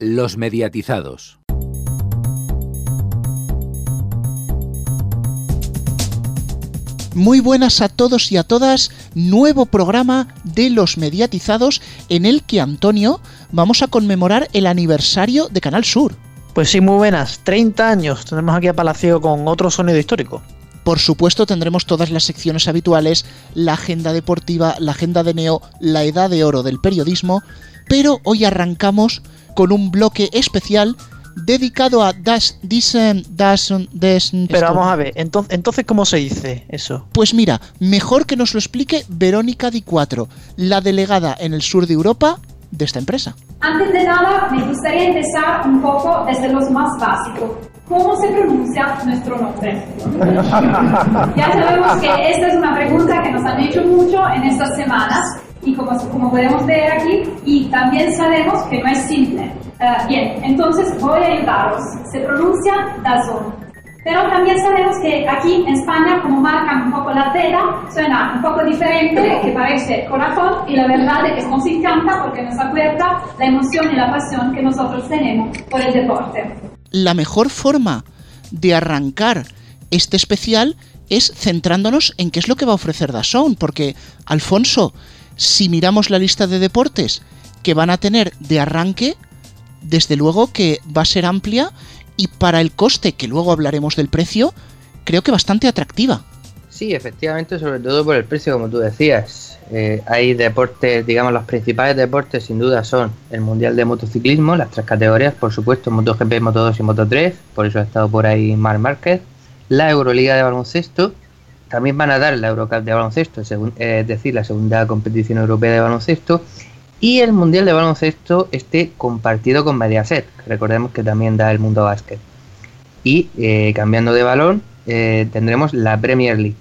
Los mediatizados. Muy buenas a todos y a todas, nuevo programa de los mediatizados en el que Antonio vamos a conmemorar el aniversario de Canal Sur. Pues sí, muy buenas, 30 años, tenemos aquí a Palacio con otro sonido histórico. Por supuesto tendremos todas las secciones habituales, la agenda deportiva, la agenda de Neo, la edad de oro del periodismo, pero hoy arrancamos con un bloque especial dedicado a Das, Das, Des... Pero vamos a ver, entonces, entonces ¿cómo se dice eso? Pues mira, mejor que nos lo explique Verónica Di Cuatro, la delegada en el sur de Europa de esta empresa. Antes de nada, me gustaría empezar un poco desde lo más básico. ¿Cómo se pronuncia nuestro nombre? ya sabemos que esta es una pregunta que nos han hecho mucho en estas semanas y como, como podemos ver aquí, y también sabemos que no es simple. Uh, bien, entonces voy a ayudaros. Se pronuncia Dazón. Pero también sabemos que aquí en España, como marcan un poco la tela, suena un poco diferente, que parece corazón, y la verdad es que nos encanta porque nos acuerda la emoción y la pasión que nosotros tenemos por el deporte. La mejor forma de arrancar este especial es centrándonos en qué es lo que va a ofrecer Dazón, porque Alfonso, si miramos la lista de deportes que van a tener de arranque, desde luego que va a ser amplia y para el coste, que luego hablaremos del precio, creo que bastante atractiva. Sí, efectivamente, sobre todo por el precio, como tú decías. Eh, hay deportes, digamos, los principales deportes sin duda son el Mundial de Motociclismo, las tres categorías, por supuesto, MotoGP, Moto2 y Moto3, por eso ha estado por ahí Marc Márquez, la Euroliga de baloncesto, también van a dar la Eurocup de baloncesto, es decir, la segunda competición europea de baloncesto, y el Mundial de Baloncesto esté compartido con Mediaset, recordemos que también da el Mundo Básquet. Y eh, cambiando de balón, eh, tendremos la Premier League.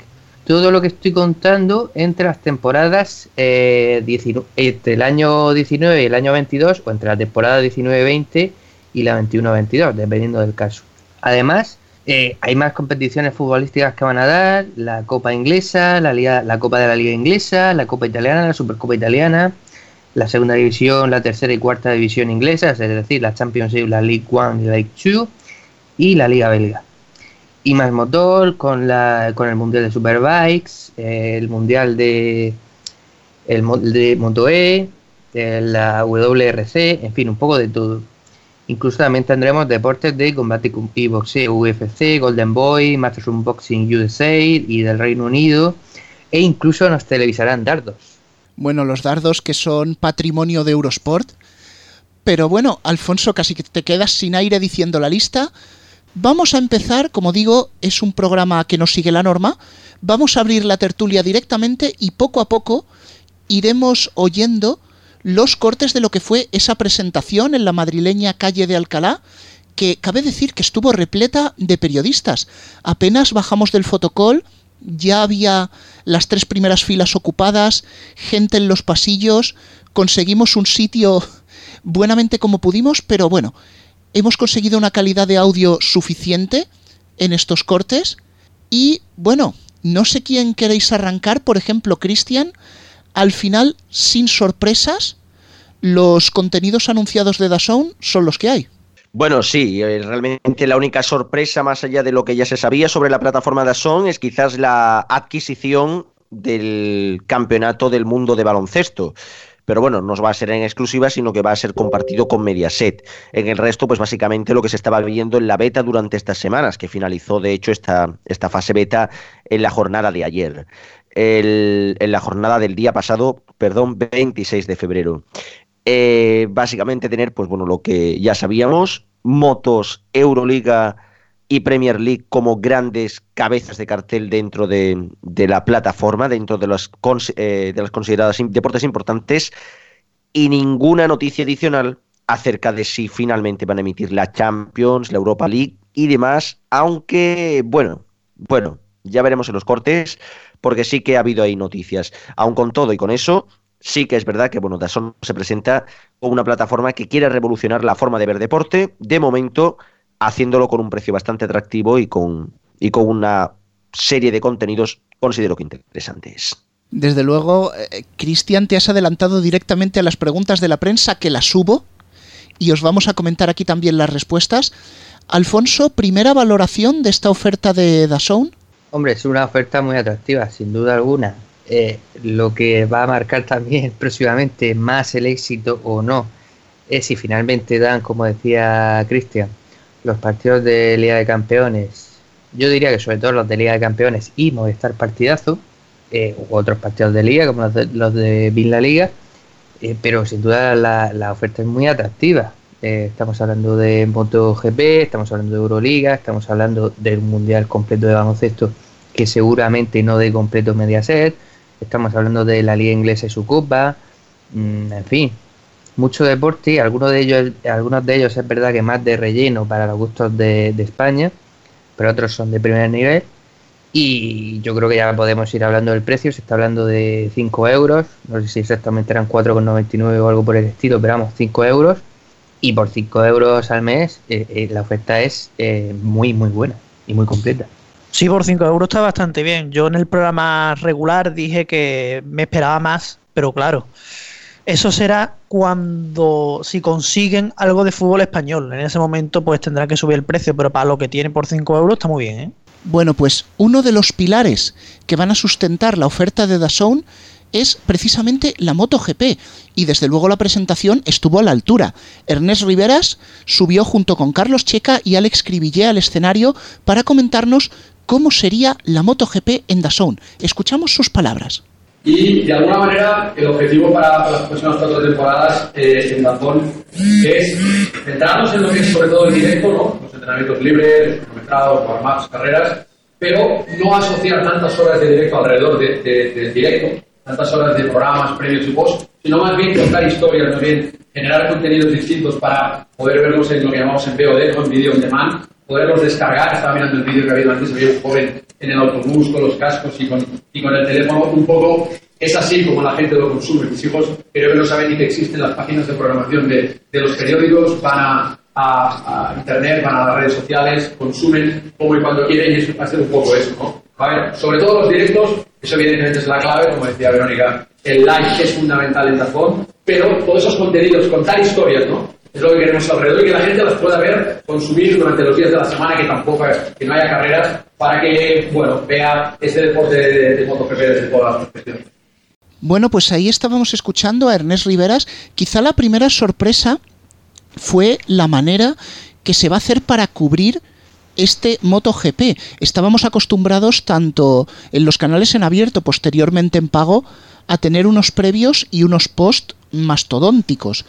Todo lo que estoy contando entre las temporadas eh, entre el año 19 y el año 22, o entre la temporada 19-20 y la 21-22, dependiendo del caso. Además, hay más competiciones futbolísticas que van a dar, la Copa Inglesa, la, Copa de la Liga Inglesa, la Copa Italiana, la Supercopa Italiana, la segunda división, la tercera y cuarta división inglesas, es decir, la Championship, la League One y la League Two, y la Liga Belga. Y más motor con, la, con el Mundial de Superbikes, el Mundial de Moto E, la WRC, en fin, un poco de todo. Incluso también tendremos deportes de combate y boxeo UFC, Golden Boy, Masters Boxing USA y del Reino Unido, e incluso nos televisarán dardos. Bueno, los dardos que son patrimonio de Eurosport. Pero bueno, Alfonso, casi que te quedas sin aire diciendo la lista. Vamos a empezar, como digo, es un programa que no sigue la norma. Vamos a abrir la tertulia directamente y poco a poco iremos oyendo los cortes de lo que fue esa presentación en la madrileña calle de Alcalá, que cabe decir que estuvo repleta de periodistas. Apenas bajamos del fotocall, ya había las tres primeras filas ocupadas, gente en los pasillos, conseguimos un sitio buenamente como pudimos, pero bueno, hemos conseguido una calidad de audio suficiente en estos cortes y bueno, no sé quién queréis arrancar, por ejemplo, Cristian, al final, sin sorpresas, los contenidos anunciados de Dazón son los que hay. Bueno, sí, eh, realmente la única sorpresa más allá de lo que ya se sabía sobre la plataforma Son es quizás la adquisición del campeonato del mundo de baloncesto. Pero bueno, no va a ser en exclusiva, sino que va a ser compartido con Mediaset. En el resto, pues básicamente lo que se estaba viendo en la beta durante estas semanas, que finalizó de hecho esta, esta fase beta en la jornada de ayer. en la jornada del día pasado, perdón, 26 de febrero. Eh, básicamente tener, pues bueno, lo que ya sabíamos, motos, Euroliga y Premier League como grandes cabezas de cartel dentro de, la plataforma, dentro de las, eh, de las consideradas deportes importantes, y ninguna noticia adicional acerca de si finalmente van a emitir la Champions, la Europa League y demás, aunque, bueno, bueno, ya veremos en los cortes, porque sí que ha habido ahí noticias. Aun con todo y con eso, sí que es verdad que bueno, Dazón se presenta como una plataforma que quiere revolucionar la forma de ver deporte, de momento haciéndolo con un precio bastante atractivo y con, y con una serie de contenidos considero que interesantes. Desde luego, eh, Cristian, te has adelantado directamente a las preguntas de la prensa que las subo y os vamos a comentar aquí también las respuestas. Alfonso, primera valoración de esta oferta de Dazón. Hombre, es una oferta muy atractiva, sin duda alguna. Eh, lo que va a marcar también próximamente más el éxito o no es si finalmente dan, como decía Cristian, los partidos de Liga de Campeones. Yo diría que sobre todo los de Liga de Campeones y Movistar Partidazo, eh, u otros partidos de Liga como los de, los de la Liga, eh, pero sin duda la, la, oferta es muy atractiva. Eh, estamos hablando de MotoGP, estamos hablando de Euroliga, estamos hablando del Mundial completo de baloncesto que seguramente no de completo Mediaset, estamos hablando de la Liga Inglesa y su Copa, mm, en fin, mucho deporte, algunos de ellos, algunos de ellos es verdad que más de relleno para los gustos de, España, pero otros son de primer nivel. Y yo creo que ya podemos ir hablando del precio, se está hablando de 5 euros, no sé si exactamente eran 4,99 o algo por el estilo, pero vamos, 5 euros. Y por 5 euros al mes eh, eh, la oferta es eh, muy, muy buena y muy completa. Sí, por 5 euros está bastante bien. Yo en el programa regular dije que me esperaba más, pero claro, eso será cuando, si consiguen algo de fútbol español. En ese momento, pues tendrá que subir el precio, pero para lo que tiene por 5 euros está muy bien, ¿eh? Bueno, pues uno de los pilares que van a sustentar la oferta de Dazón es precisamente la MotoGP y desde luego la presentación estuvo a la altura. Ernest Riveras subió junto con Carlos Checa y Alex Cribillé al escenario para comentarnos cómo sería la MotoGP en Dazón. Escuchamos sus palabras. Y de alguna manera el objetivo para, las próximas cuatro temporadas eh, en Dazón es centrarnos en lo que es sobre todo el directo, ¿no? los entrenamientos libres, cronometrados, warm carreras, pero no asociar tantas horas de directo alrededor del de, directo, tantas horas de programas, previos y post, sino más bien contar historias, más bien generar contenidos distintos para poder verlos en lo que llamamos en VOD, o en video on demand, poderlos descargar. Estaba mirando el vídeo que ha habido antes, había un joven en el autobús con los cascos y con, y con el teléfono. Un poco es así como la gente lo consume. Mis hijos creo que no saben ni que existen las páginas de programación de, de los periódicos, van a, a, internet, van a las redes sociales, consumen como y cuando quieren y eso va a ser un poco eso, ¿no? A ver, sobre todo los directos, eso evidentemente es la clave, como decía Verónica, el like es fundamental en Tafón, pero todos esos contenidos, contar historias, ¿no? Es lo que queremos alrededor y que la gente las pueda ver, consumir durante los días de la semana, que tampoco que no haya carreras, para que, bueno, vea ese deporte de, de MotoGP desde todas las perspectivas. Bueno, pues ahí estábamos escuchando a Ernest Riveras. Quizá la primera sorpresa fue la manera que se va a hacer para cubrir este MotoGP. Estábamos acostumbrados tanto en los canales en abierto, posteriormente en pago, a tener unos previos y unos post mastodónticos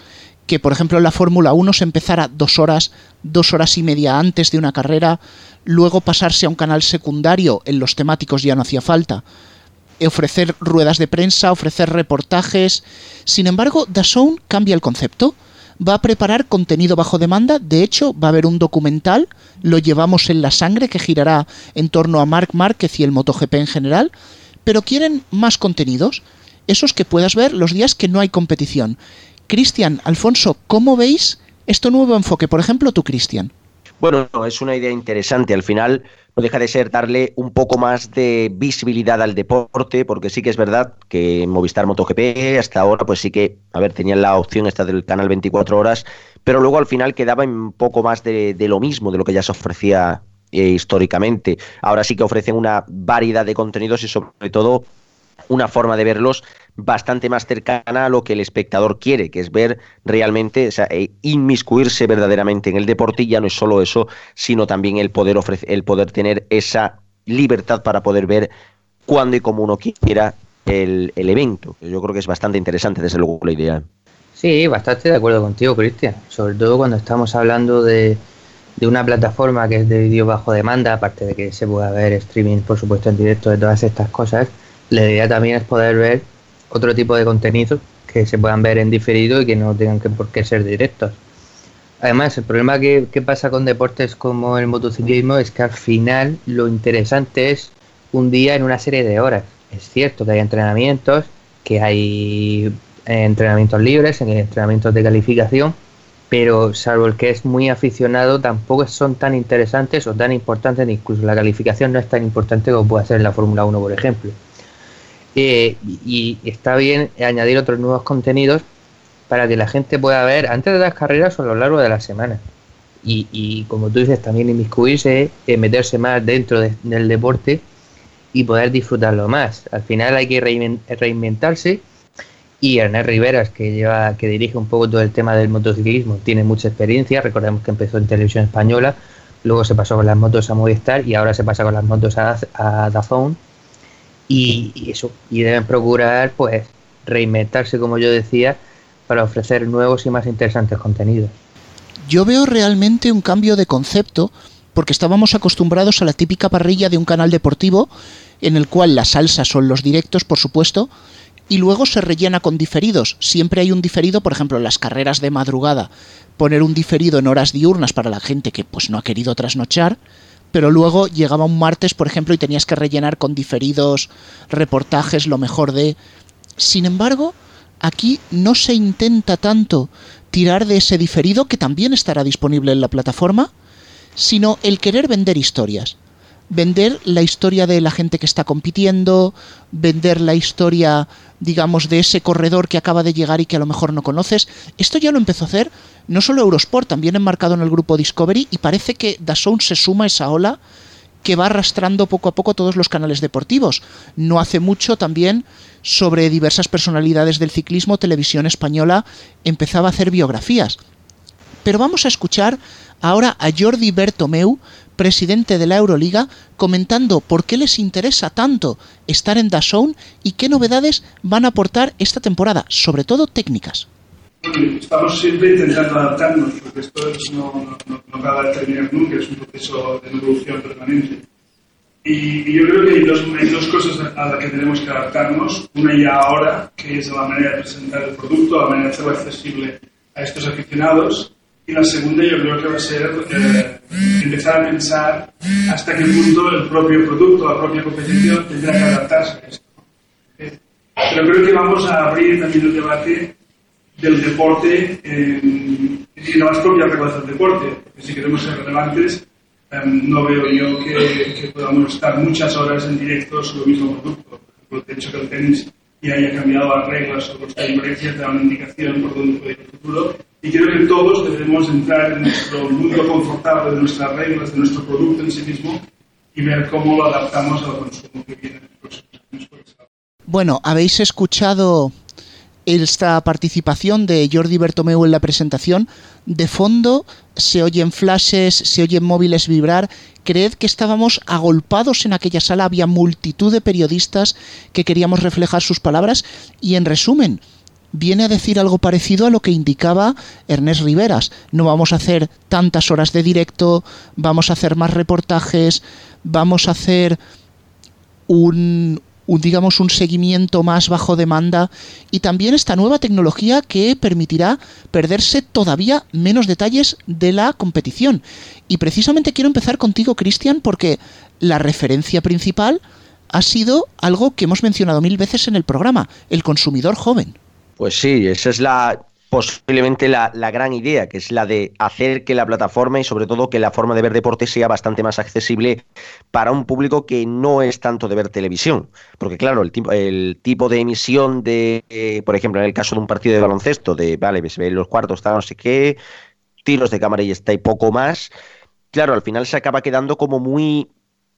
que por ejemplo en la Fórmula 1 se empezara dos horas, dos horas y media antes de una carrera, luego pasarse a un canal secundario, en los temáticos ya no hacía falta, ofrecer ruedas de prensa, ofrecer reportajes. Sin embargo, DAZN cambia el concepto. Va a preparar contenido bajo demanda, de hecho va a haber un documental, lo llevamos en la sangre, que girará en torno a Marc Márquez y el MotoGP en general, pero quieren más contenidos, esos que puedas ver los días que no hay competición. Cristian, Alfonso, ¿cómo veis este nuevo enfoque? Por ejemplo, tú, Cristian. Bueno, es una idea interesante. Al final no deja de ser darle un poco más de visibilidad al deporte, porque sí que es verdad que Movistar MotoGP hasta ahora, pues sí que, a ver, tenían la opción esta del canal 24 horas, pero luego al final quedaba un poco más de, lo mismo, de lo que ya se ofrecía eh, históricamente. Ahora sí que ofrecen una variedad de contenidos y sobre todo una forma de verlos bastante más cercana a lo que el espectador quiere, que es ver realmente, o sea, e inmiscuirse verdaderamente en el deporte y ya no es solo eso, sino también el poder ofrecer, el poder tener esa libertad para poder ver cuando y como uno quiera el, el evento. Yo creo que es bastante interesante, desde luego, la idea. Sí, bastante de acuerdo contigo, Cristian. Sobre todo cuando estamos hablando de, de una plataforma que es de vídeo bajo demanda, aparte de que se pueda ver streaming, por supuesto, en directo de todas estas cosas, la idea también es poder ver otro tipo de contenidos que se puedan ver en diferido y que no tengan que por qué ser directos. Además, el problema que, pasa con deportes como el motociclismo es que al final lo interesante es un día en una serie de horas. Es cierto que hay entrenamientos, que hay eh, entrenamientos libres, entrenamientos de calificación, pero salvo el que es muy aficionado, tampoco son tan interesantes o tan importantes, incluso la calificación no es tan importante como puede ser en la Fórmula 1, por ejemplo. Eh, y está bien añadir otros nuevos contenidos para que la gente pueda ver antes de las carreras o a lo largo de la semana. Y, y como tú dices, también inmiscuirse, eh, meterse más dentro del deporte y poder disfrutarlo más. Al final hay que reinventarse y Ernest Riveras, que lleva, que dirige un poco todo el tema del motociclismo, tiene mucha experiencia. Recordemos que empezó en televisión española, luego se pasó con las motos a Movistar y ahora se pasa con las motos a, a Dazón. Y, eso, y deben procurar pues reinventarse, como yo decía, para ofrecer nuevos y más interesantes contenidos. Yo veo realmente un cambio de concepto porque estábamos acostumbrados a la típica parrilla de un canal deportivo en el cual la salsa son los directos, por supuesto, y luego se rellena con diferidos. Siempre hay un diferido, por ejemplo, en las carreras de madrugada, poner un diferido en horas diurnas para la gente que pues no ha querido trasnochar, pero luego llegaba un martes, por ejemplo, y tenías que rellenar con diferidos, reportajes, lo mejor de... Sin embargo, aquí no se intenta tanto tirar de ese diferido, que también estará disponible en la plataforma, sino el querer vender historias. Vender la historia de la gente que está compitiendo, vender la historia, digamos, de ese corredor que acaba de llegar y que a lo mejor no conoces. Esto ya lo empezó a hacer no solo Eurosport, también enmarcado en el grupo Discovery, y parece que Dazón se suma a esa ola que va arrastrando poco a poco todos los canales deportivos. No hace mucho también sobre diversas personalidades del ciclismo, Televisión Española empezaba a hacer biografías. Pero vamos a escuchar ahora a Jordi Bertomeu, presidente de la Euroliga, comentando por qué les interesa tanto estar en DAZN y qué novedades van a aportar esta temporada, sobre todo técnicas. Estamos siempre intentando adaptarnos, porque esto no, no, no acaba de terminar nunca, es un proceso de evolución permanente. Y, y, yo creo que hay dos, hay dos cosas a las que tenemos que adaptarnos. Una ya ahora, que es la manera de presentar el producto, la manera de hacerlo accesible a estos aficionados. Y la segunda yo creo que va a ser eh, empezar a pensar hasta qué punto el propio producto, la propia competición tendrá que adaptarse a esto. Eh, pero creo que vamos a abrir también el debate del deporte en las propias reglas del deporte, si queremos ser relevantes, um, no veo yo que, que, podamos estar muchas horas en directo sobre el mismo producto. Por ejemplo, el hecho que el tenis y haya cambiado las reglas o las diferencias te da una indicación por dónde puede ir el futuro. Y creo que todos debemos entrar en nuestro mundo confortable de nuestras reglas, de nuestro producto en sí mismo y ver cómo lo adaptamos al consumo que viene en los próximos años. Bueno, habéis escuchado esta participación de Jordi Bertomeu en la presentación. De fondo se oyen flashes, se oyen móviles vibrar. Creed que estábamos agolpados en aquella sala, había multitud de periodistas que queríamos reflejar sus palabras y en resumen, viene a decir algo parecido a lo que indicaba Ernest Riveras. No vamos a hacer tantas horas de directo, vamos a hacer más reportajes, vamos a hacer un, digamos, un seguimiento más bajo demanda y también esta nueva tecnología que permitirá perderse todavía menos detalles de la competición. Y precisamente quiero empezar contigo, Cristian, porque la referencia principal ha sido algo que hemos mencionado mil veces en el programa, el consumidor joven. Pues sí, esa es la posiblemente la, la, gran idea, que es la de hacer que la plataforma y sobre todo que la forma de ver deporte sea bastante más accesible para un público que no es tanto de ver televisión. Porque claro, el tipo, el tipo de emisión de, eh, por ejemplo, en el caso de un partido de baloncesto, de, vale, se ven los cuartos, tal, no sé qué, tiros de cámara y está y poco más, claro, al final se acaba quedando como muy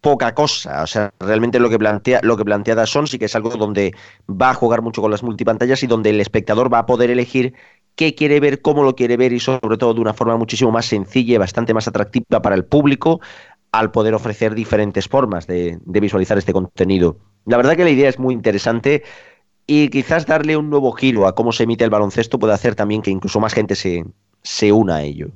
poca cosa. O sea, realmente lo que plantea, lo que plantea Dazón sí que es algo donde va a jugar mucho con las multipantallas y donde el espectador va a poder elegir qué quiere ver, cómo lo quiere ver y sobre todo de una forma muchísimo más sencilla y bastante más atractiva para el público al poder ofrecer diferentes formas de, de visualizar este contenido. La verdad que la idea es muy interesante y quizás darle un nuevo giro a cómo se emite el baloncesto puede hacer también que incluso más gente se, se una a ello.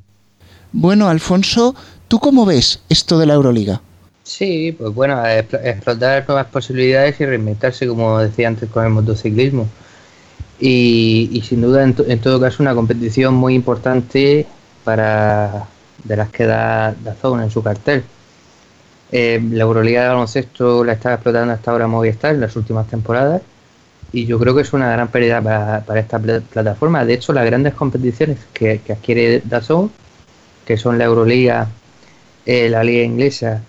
Bueno, Alfonso, ¿tú cómo ves esto de la Euroliga? Sí, pues bueno, explotar nuevas posibilidades y reinventarse, como decía antes, con el motociclismo. Y, sin duda, en, to, en, todo caso, una competición muy importante para de las que da Dazón en su cartel. Eh, la Euroliga de baloncesto la está explotando hasta ahora Movistar en las últimas temporadas y yo creo que es una gran pérdida para, para esta pl plataforma. De hecho, las grandes competiciones que, que adquiere Dazón, que son la Euroliga, eh, la Liga Inglesa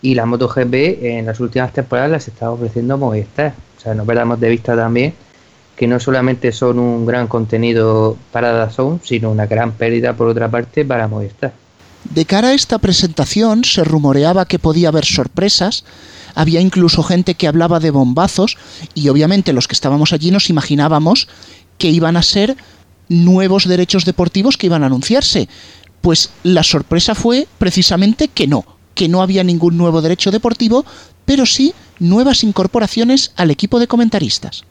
y la MotoGP, en las últimas temporadas las está ofreciendo Movistar. O sea, no perdamos de vista también que no solamente son un gran contenido para DAZN, sino una gran pérdida por otra parte para Movistar. De cara a esta presentación se rumoreaba que podía haber sorpresas, había incluso gente que hablaba de bombazos y obviamente los que estábamos allí nos imaginábamos que iban a ser nuevos derechos deportivos que iban a anunciarse. Pues la sorpresa fue precisamente que no, que no había ningún nuevo derecho deportivo, pero sí nuevas incorporaciones al equipo de comentaristas.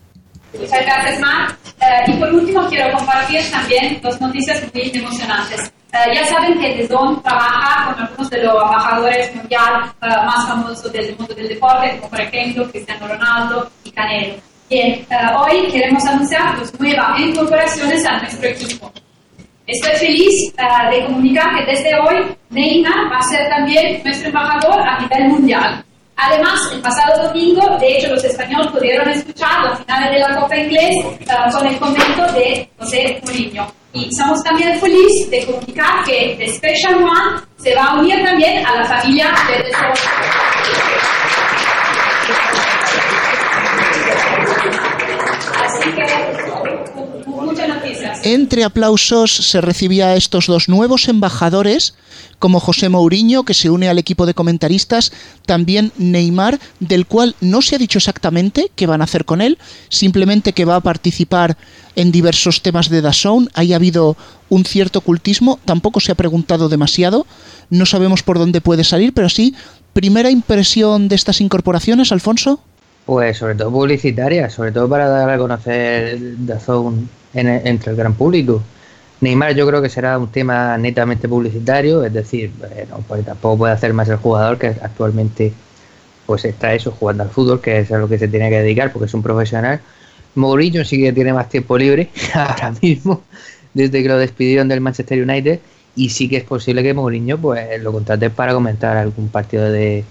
Muchas gracias, Marc. Eh, y por último, quiero compartir también dos noticias muy emocionantes. Eh, ya saben que DAZN trabaja con algunos de los embajadores mundial eh, más famosos del mundo del deporte, como por ejemplo Cristiano Ronaldo y Canelo. Bien, hoy queremos anunciar dos nuevas incorporaciones a nuestro equipo. Estoy feliz de comunicar que desde hoy Neymar va a ser también nuestro embajador a nivel mundial. Además, el pasado domingo, de hecho, los españoles pudieron escuchar la final de la Copa Inglés con el comento de José Mourinho. Y somos también felices de comunicar que The Special One se va a unir también a la familia de The Así que. Entre aplausos se recibía a estos dos nuevos embajadores como José Mourinho, que se une al equipo de comentaristas, también Neymar, del cual no se ha dicho exactamente qué van a hacer con él, simplemente que va a participar en diversos temas de Dazón, ahí ha habido un cierto ocultismo, tampoco se ha preguntado demasiado, no sabemos por dónde puede salir, pero sí, primera impresión de estas incorporaciones, Alfonso. Pues sobre todo publicitaria, sobre todo para dar a conocer Dazón entre el gran público. Neymar yo creo que será un tema netamente publicitario, es decir, pues tampoco puede hacer más el jugador que actualmente pues está eso, jugando al fútbol, que es a lo que se tiene que dedicar porque es un profesional. Mourinho sí que tiene más tiempo libre ahora mismo, desde que lo despidieron del Manchester United, y sí que es posible que Mourinho pues lo contrate para comentar algún partido de,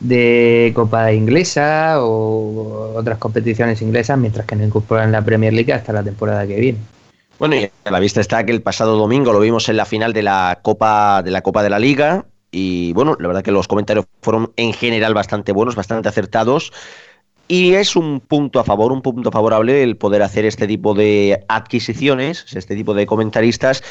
de Copa Inglesa o otras competiciones inglesas, mientras que no incorporan la Premier League hasta la temporada que viene. Bueno, y a la vista está que el pasado domingo lo vimos en la final de la Copa de la Copa de la Liga y bueno, la verdad que los comentarios fueron en general bastante buenos, bastante acertados. Y es un punto a favor, un punto favorable el poder hacer este tipo de adquisiciones, este tipo de comentaristas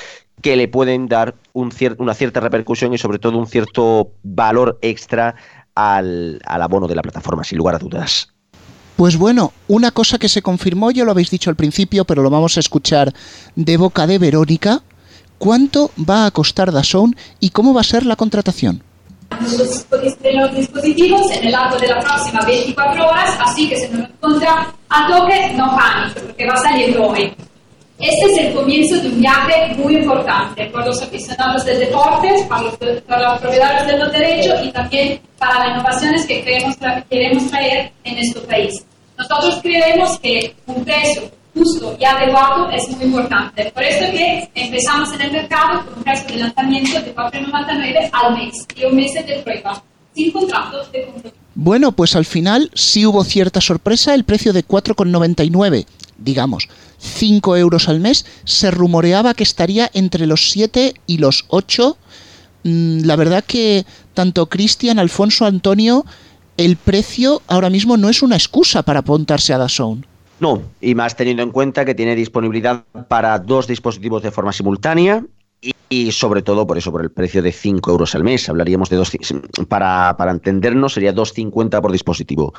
que le pueden dar un una cierta repercusión y sobre todo un cierto valor extra al, al abono de la plataforma, sin lugar a dudas. Pues bueno, una cosa que se confirmó, ya lo habéis dicho al principio, pero lo vamos a escuchar de boca de Verónica. ¿Cuánto va a costar Dazón y cómo va a ser la contratación? los dispositivos en el largo de las próximas 24 horas, así que si no encuentra a toque, no panique, porque va a salir hoy. Este es el comienzo de un viaje muy importante para los aficionados del deporte, para los, para los propietarios de los derechos y también para las innovaciones que queremos, queremos traer en nuestro país. Nosotros creemos que un precio justo y adecuado es muy importante. Por eso que empezamos en el mercado con un precio de lanzamiento de 4,99 al mes y un mes de prueba, sin contratos de compromiso. Bueno, pues al final sí hubo cierta sorpresa, el precio de 4,99, digamos, 5 euros al mes, se rumoreaba que estaría entre los 7 y los 8. Mm, la verdad que tanto Cristian, Alfonso, Antonio el precio ahora mismo no es una excusa para apuntarse a DAZN. No, y más teniendo en cuenta que tiene disponibilidad para dos dispositivos de forma simultánea y, sobre todo por eso, por el precio de 5 euros al mes. Hablaríamos de dos, para, para entendernos, sería 2,50 por dispositivo.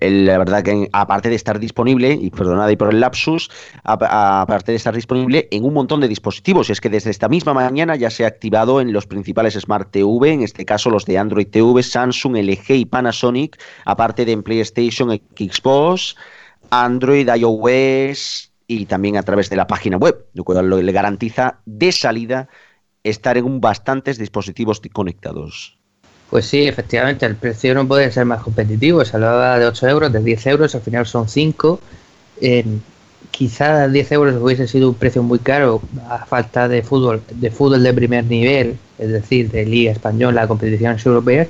la verdad que aparte de estar disponible, y perdonad ahí por el lapsus, aparte de estar disponible en un montón de dispositivos, y es que desde esta misma mañana ya se ha activado en los principales Smart TV, en este caso los de Android TV, Samsung, LG y Panasonic, aparte de en PlayStation, Xbox, Android, iOS, y también a través de la página web, lo cual le garantiza de salida estar en bastantes dispositivos conectados. Pues sí, efectivamente, el precio no puede ser más competitivo. Se hablaba de 8 euros, de 10 euros, al final son 5. Eh, quizá 10 euros hubiese sido un precio muy caro a falta de fútbol, de fútbol de primer nivel, es decir, de Liga Española, competiciones europeas,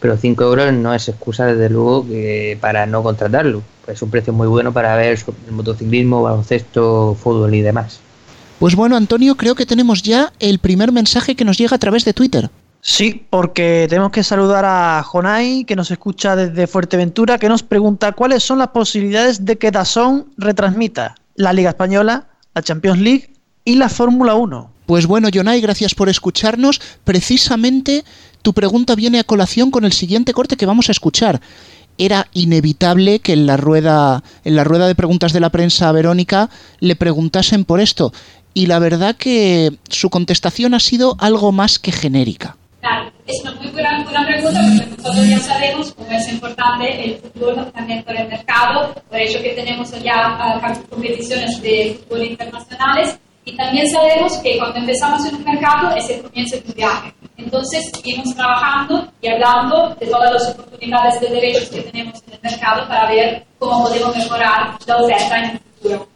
pero 5 euros no es excusa, desde luego, para no contratarlo. Es un precio muy bueno para ver el motociclismo, baloncesto, fútbol y demás. Pues bueno, Antonio, creo que tenemos ya el primer mensaje que nos llega a través de Twitter. Sí, porque tenemos que saludar a Jonay, que nos escucha desde Fuerteventura, que nos pregunta cuáles son las posibilidades de que Dazón retransmita la Liga Española, la Champions League y la Fórmula 1. Pues bueno, Jonay, gracias por escucharnos. Precisamente tu pregunta viene a colación con el siguiente corte que vamos a escuchar. Era inevitable que en la rueda, en la rueda de preguntas de la prensa a Verónica le preguntasen por esto. Y la verdad que su contestación ha sido algo más que genérica. Claro, es una muy buena, buena, pregunta porque nosotros ya sabemos cómo es importante el fútbol también para el mercado, por eso que tenemos ya uh, competiciones de fútbol internacionales y también sabemos que cuando empezamos en un mercado es el comienzo de un viaje. Entonces seguimos trabajando y hablando de todas las oportunidades de derechos que tenemos en el mercado para ver cómo podemos mejorar la oferta en el futuro.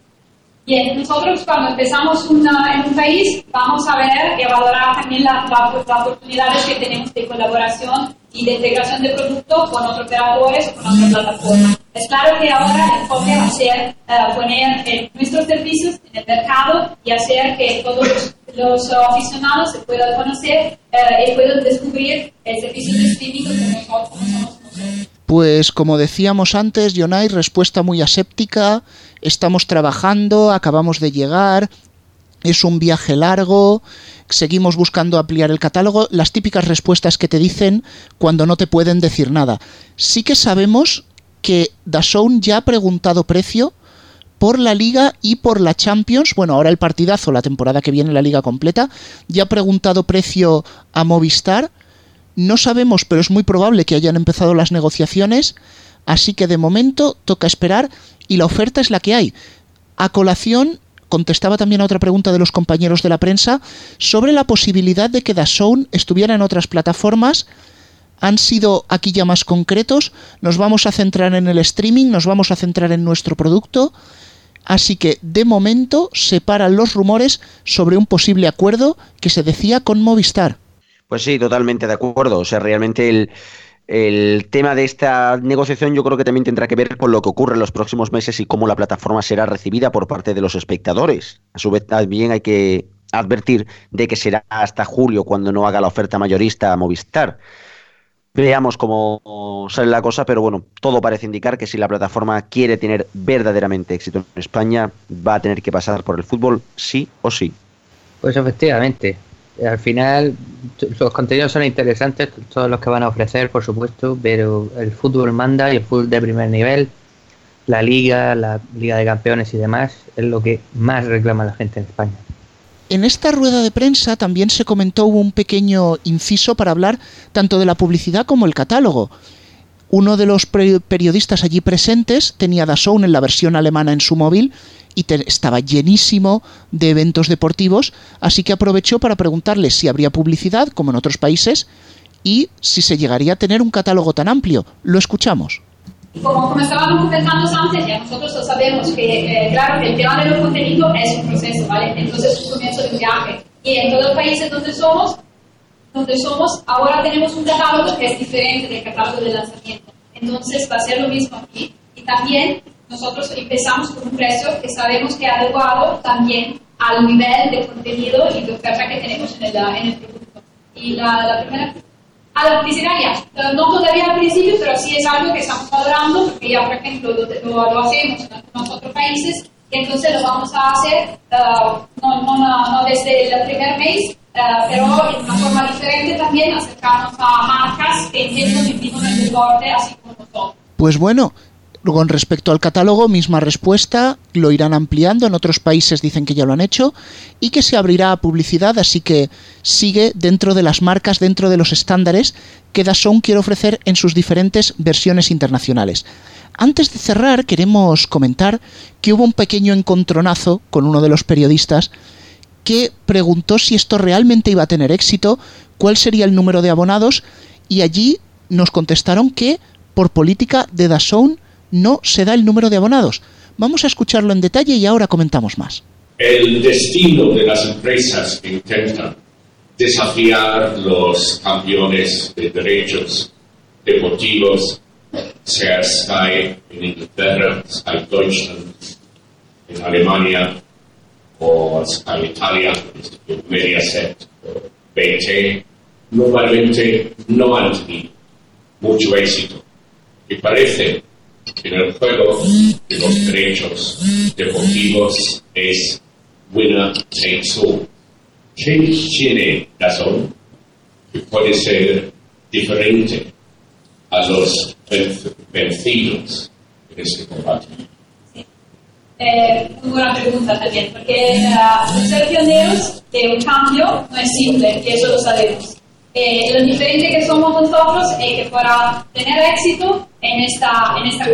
Bien, nosotros cuando empezamos una, en un país vamos a ver y a valorar también las oportunidades que tenemos de colaboración y de integración de producto con otros operadores o con otras plataformas. Es claro que ahora el enfoque va a ser uh, poner eh, nuestros servicios en el mercado y hacer que todos los, los aficionados se puedan conocer uh, y puedan descubrir el servicio streaming que nosotros, somos. Pues como decíamos antes, Jonay, respuesta muy aséptica, estamos trabajando, acabamos de llegar, es un viaje largo, seguimos buscando ampliar el catálogo, las típicas respuestas que te dicen cuando no te pueden decir nada. Sí que sabemos que Dazón ya ha preguntado precio por la liga y por la Champions, bueno, ahora el partidazo, la temporada que viene la liga completa, ya ha preguntado precio a Movistar, no sabemos, pero es muy probable que hayan empezado las negociaciones, así que de momento toca esperar y la oferta es la que hay. A colación contestaba también a otra pregunta de los compañeros de la prensa sobre la posibilidad de que DAZN estuviera en otras plataformas. Han sido aquí ya más concretos. Nos vamos a centrar en el streaming, nos vamos a centrar en nuestro producto. Así que de momento se paran los rumores sobre un posible acuerdo que se decía con Movistar. Pues sí, totalmente de acuerdo. O sea, realmente el, el tema de esta negociación yo creo que también tendrá que ver con lo que ocurre en los próximos meses y cómo la plataforma será recibida por parte de los espectadores. A su vez, también hay que advertir de que será hasta julio cuando no haga la oferta mayorista a Movistar. Veamos cómo sale la cosa, pero bueno, todo parece indicar que si la plataforma quiere tener verdaderamente éxito en España, va a tener que pasar por el fútbol sí o sí. Pues efectivamente, al final los contenidos son interesantes, todos los que van a ofrecer, por supuesto, pero el fútbol manda y el fútbol de primer nivel, la liga, la liga de campeones y demás, es lo que más reclama la gente en España. En esta rueda de prensa también se comentó un pequeño inciso para hablar tanto de la publicidad como el catálogo. Uno de los periodistas allí presentes tenía DAZN en la versión alemana en su móvil y estaba llenísimo de eventos deportivos, así que aprovechó para preguntarle si habría publicidad, como en otros países, y si se llegaría a tener un catálogo tan amplio. Lo escuchamos. Como, como estábamos comentando antes, ya nosotros sabemos que, eh, claro, que el tema de los contenidos es un proceso, ¿vale? Entonces es un comienzo de un viaje. Y en todos los países donde somos, donde somos, ahora tenemos un catálogo que es diferente del catálogo de lanzamiento. Entonces va a ser lo mismo aquí. Y también nosotros empezamos con un precio que sabemos que es adecuado también al nivel de contenido y de oferta que tenemos en el, en el producto. Y la, la primera a la publicidad ya, no todavía al principio, pero sí es algo que estamos valorando, porque ya, por ejemplo, lo, lo, lo hacemos en algunos otros países, y entonces lo vamos a hacer uh, no, no, no, desde el primer mes, uh, pero de una forma diferente también, acercarnos a marcas que entienden y viven el deporte, así como nosotros. Pues bueno, con respecto al catálogo, misma respuesta, lo irán ampliando, en otros países dicen que ya lo han hecho, y que se abrirá a publicidad, así que sigue dentro de las marcas, dentro de los estándares que Dazón quiere ofrecer en sus diferentes versiones internacionales. Antes de cerrar, queremos comentar que hubo un pequeño encontronazo con uno de los periodistas que preguntó si esto realmente iba a tener éxito, cuál sería el número de abonados, y allí nos contestaron que por política de Dazón no se da el número de abonados. Vamos a escucharlo en detalle y ahora comentamos más. El destino de las empresas que intentan desafiar los campeones de derechos deportivos, sea Sky en Inglaterra, Sky Deutschland en Alemania o Sky Italia, Mediaset, BT normalmente no han tenido mucho éxito. Y parece que en el juego de los derechos deportivos es winner takes. ¿Qué tiene razón que puede ser diferente a los vencidos en este combate? Eh, muy buena pregunta también, porque uh, ser pioneros de un cambio no es simple, y eso lo sabemos. Eh, lo diferente que somos nosotros es que para tener éxito en esta, en esta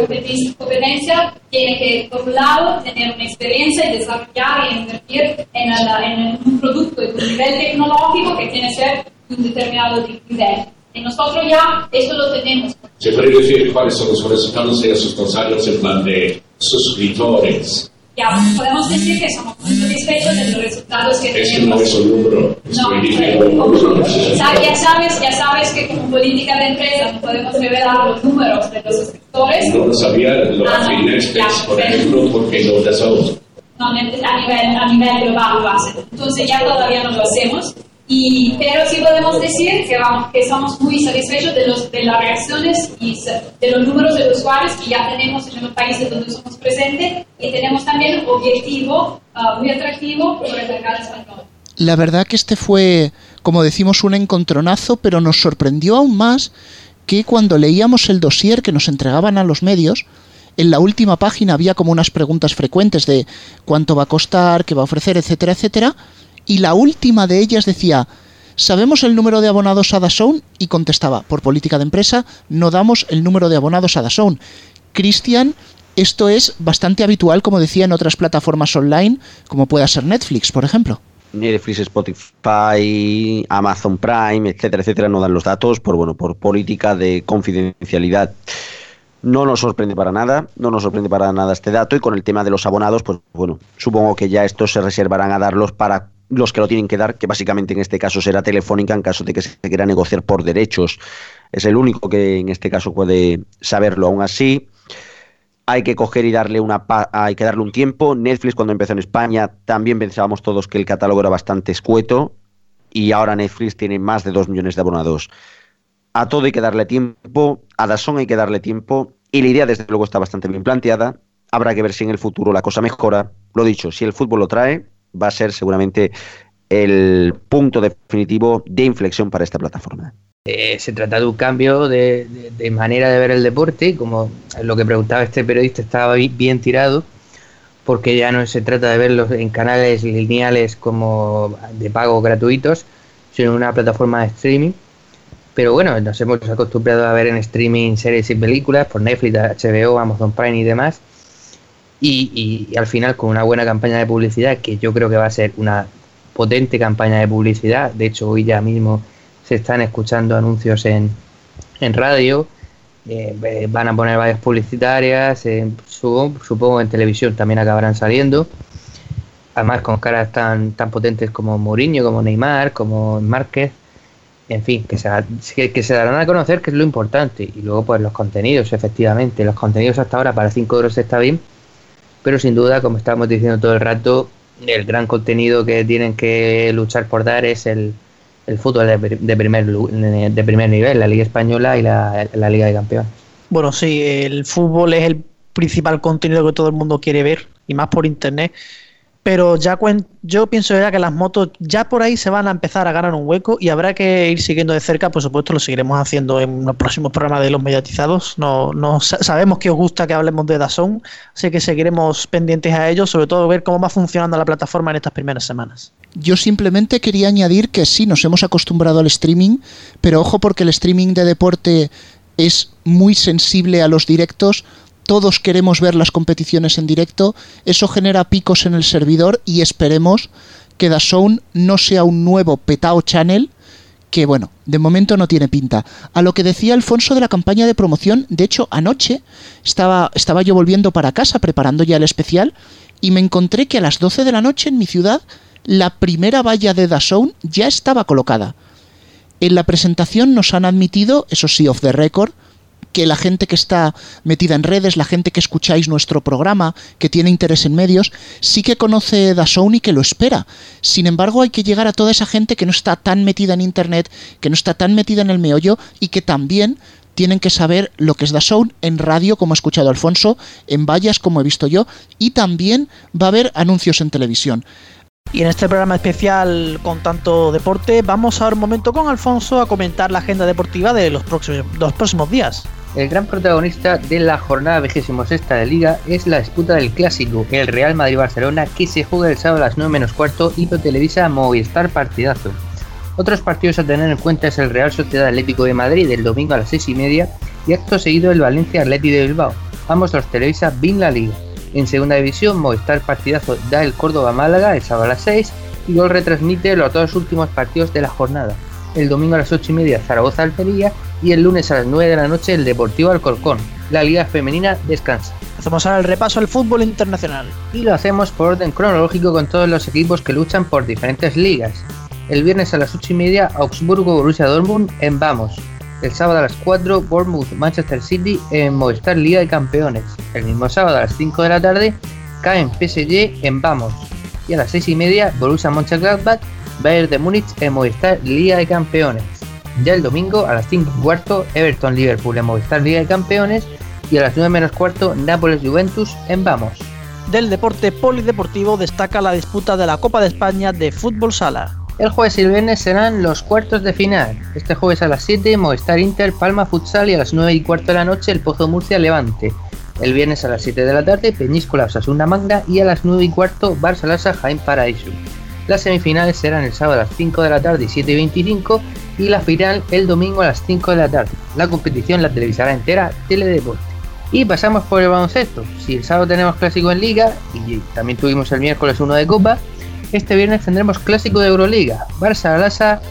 competencia tiene que, por un lado, tener una experiencia y desarrollar y invertir en, en un producto de un nivel tecnológico que tiene que ser un determinado nivel. Y nosotros ya eso lo tenemos. ¿Se puede decir cuáles son los resultados de esos dos años en plan de suscriptores? Ya, podemos decir que somos muy satisfechos de los resultados que es tenemos. no es un número, no, ya, sabes, ya sabes que como política de empresa no podemos revelar los números de los suscriptores. No lo sabía, lo ah, no, Netflix, por ejemplo, porque no lo sabemos. No, a nivel, a nivel global lo hacen. Entonces ya todavía no lo hacemos. Y, pero sí podemos decir que, vamos, que muy satisfechos de, los, de las reacciones y de los números de usuarios que ya tenemos en los países donde somos presentes y tenemos también un objetivo uh, muy atractivo por el mercado español. La verdad que este fue, como decimos, un encontronazo, pero nos sorprendió aún más que cuando leíamos el dossier que nos entregaban a los medios, en la última página había como unas preguntas frecuentes de cuánto va a costar, qué va a ofrecer, etcétera, etcétera y la última de ellas decía, ¿sabemos el número de abonados a DAZN? Y contestaba, por política de empresa, no damos el número de abonados a DAZN. Cristian, esto es bastante habitual, como decía, en otras plataformas online, como pueda ser Netflix, por ejemplo. Netflix, Spotify, Amazon Prime, etcétera, etcétera, no dan los datos por bueno, por política de confidencialidad. No nos sorprende para nada, no nos sorprende para nada este dato y con el tema de los abonados, pues bueno, supongo que ya estos se reservarán a darlos para los que lo tienen que dar, que básicamente en este caso será Telefónica en caso de que se quiera negociar por derechos. Es el único que en este caso puede saberlo. Aún así, hay que coger y darle una hay que darle un tiempo. Netflix cuando empezó en España también pensábamos todos que el catálogo era bastante escueto y ahora Netflix tiene más de dos millones de abonados. A todo hay que darle tiempo, a Dazón hay que darle tiempo y la idea desde luego está bastante bien planteada. Habrá que ver si en el futuro la cosa mejora. Lo dicho, si el fútbol lo trae, va a ser seguramente el punto definitivo de inflexión para esta plataforma. Eh, se trata de un cambio de, manera de ver el deporte, como lo que preguntaba este periodista estaba bien tirado, porque ya no se trata de verlos en canales lineales como de pago gratuitos, sino en una plataforma de streaming. Pero bueno, nos hemos acostumbrado a ver en streaming series y películas por Netflix, HBO, Amazon Prime y demás y, al final con una buena campaña de publicidad, que yo creo que va a ser una potente campaña de publicidad, de hecho hoy ya mismo se están escuchando anuncios en, en radio, eh, van a poner varias publicitarias, supongo, supongo en televisión también acabarán saliendo, además con caras tan, tan potentes como Mourinho, como Neymar, como Márquez, en fin, que se, se darán a conocer, que es lo importante. Y luego, pues los contenidos, efectivamente. Los contenidos hasta ahora para 5 euros está bien, pero sin duda, como estamos diciendo todo el rato, el gran contenido que tienen que luchar por dar es el, fútbol de, primer, de primer nivel, la Liga Española y la, la Liga de Campeones. Bueno, sí, el fútbol es el principal contenido que todo el mundo quiere ver, y más por internet pero ya yo pienso ya que las motos ya por ahí se van a empezar a ganar un hueco y habrá que ir siguiendo de cerca, por supuesto lo seguiremos haciendo en los próximos programas de los mediatizados. No, no sabemos que os gusta que hablemos de Dazón, así que seguiremos pendientes a ello, sobre todo ver cómo va funcionando la plataforma en estas primeras semanas. Yo simplemente quería añadir que sí, nos hemos acostumbrado al streaming, pero ojo porque el streaming de deporte es muy sensible a los directos, todos queremos ver las competiciones en directo, eso genera picos en el servidor y esperemos que DAZN no sea un nuevo petao channel que bueno, de momento no tiene pinta. A lo que decía Alfonso de la campaña de promoción, de hecho anoche estaba, estaba yo volviendo para casa preparando ya el especial y me encontré que a las 12 de la noche en mi ciudad la primera valla de DAZN ya estaba colocada. En la presentación nos han admitido, eso sí, off the record, que la gente que está metida en redes, la gente que escucháis nuestro programa, que tiene interés en medios, sí que conoce DAZN y que lo espera. Sin embargo, hay que llegar a toda esa gente que no está tan metida en Internet, que no está tan metida en el meollo y que también tienen que saber lo que es DAZN en radio, como ha escuchado Alfonso, en vallas, como he visto yo, y también va a haber anuncios en televisión. Y en este programa especial con tanto deporte, vamos a un momento con Alfonso a comentar la agenda deportiva de los próximos, los próximos días. El gran protagonista de la jornada 26 de Liga es la disputa del clásico, el Real Madrid-Barcelona, que se juega el sábado a las 9 menos cuarto y lo televisa Movistar Partidazo. Otros partidos a tener en cuenta es el Real Sociedad Atlético de Madrid el domingo a las 6 y media y acto seguido el Valencia Atlético de Bilbao. Ambos los televisa BIN La Liga. En segunda división, Movistar Partidazo da el Córdoba Málaga el sábado a las 6 y Gol retransmite los dos últimos partidos de la jornada. El domingo a las 8 y media Zaragoza Alpería y el lunes a las 9 de la noche el Deportivo Alcorcón. La Liga Femenina descansa. Hacemos ahora el repaso al fútbol internacional. Y lo hacemos por orden cronológico con todos los equipos que luchan por diferentes ligas. El viernes a las 8 y media Augsburgo Borussia Dortmund en Vamos. El sábado a las 4 Bournemouth Manchester City en Movistar Liga de Campeones. El mismo sábado a las 5 de la tarde caen PSG en Vamos. Y a las 6 y media Borussia Mönchengladbach Bayern de Múnich en Movistar Liga de Campeones. Ya el domingo a las 5 y cuarto Everton Liverpool en Movistar Liga de Campeones y a las 9 menos cuarto Nápoles Juventus en Vamos. Del deporte polideportivo destaca la disputa de la Copa de España de Fútbol Sala. El jueves y el viernes serán los cuartos de final. Este jueves a las 7 Movistar Inter Palma Futsal y a las 9 y cuarto de la noche el Pozo Murcia Levante. El viernes a las 7 de la tarde Peñíscola Osasuna Manga y a las 9 y cuarto Barça Lasa Jaén Paraíso. Las semifinales serán el sábado a las 5 de la tarde y 7 y 25 y la final el domingo a las 5 de la tarde. La competición la televisará entera Teledeporte. Y pasamos por el baloncesto. Si el sábado tenemos clásico en liga y también tuvimos el miércoles uno de copa, este viernes tendremos clásico de Euroliga, Barça Lasa,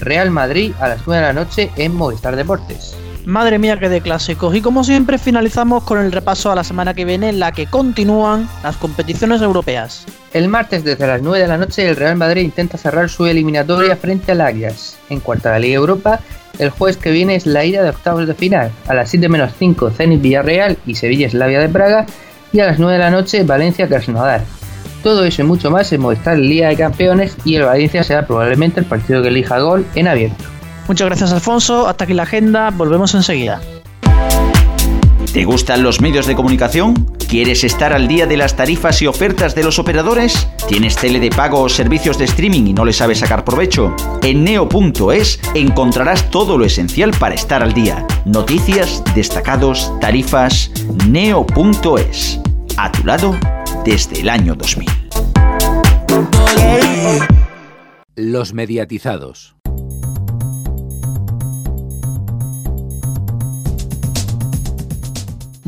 Real Madrid a las 9 de la noche en Movistar Deportes. Madre mía que de clásicos. Y como siempre finalizamos con el repaso a la semana que viene en la que continúan las competiciones europeas. El martes desde las 9 de la noche el Real Madrid intenta cerrar su eliminatoria frente al Ajax. En cuarta de la Liga Europa, el jueves que viene es la ida de octavos de final. A las 7 menos 5 Zenit Villarreal y Sevilla Eslavia de Praga. Y a las 9 de la noche Valencia Krasnodar. Todo eso y mucho más en Movistar Liga de Campeones y el Valencia será probablemente el partido que elija gol en abierto. Muchas gracias Alfonso, hasta aquí la agenda, volvemos enseguida. ¿Te gustan los medios de comunicación? ¿Quieres estar al día de las tarifas y ofertas de los operadores? ¿Tienes tele de pago o servicios de streaming y no le sabes sacar provecho? En neo.es encontrarás todo lo esencial para estar al día. Noticias, destacados, tarifas. Neo.es. A tu lado desde el año 2000. Los mediatizados.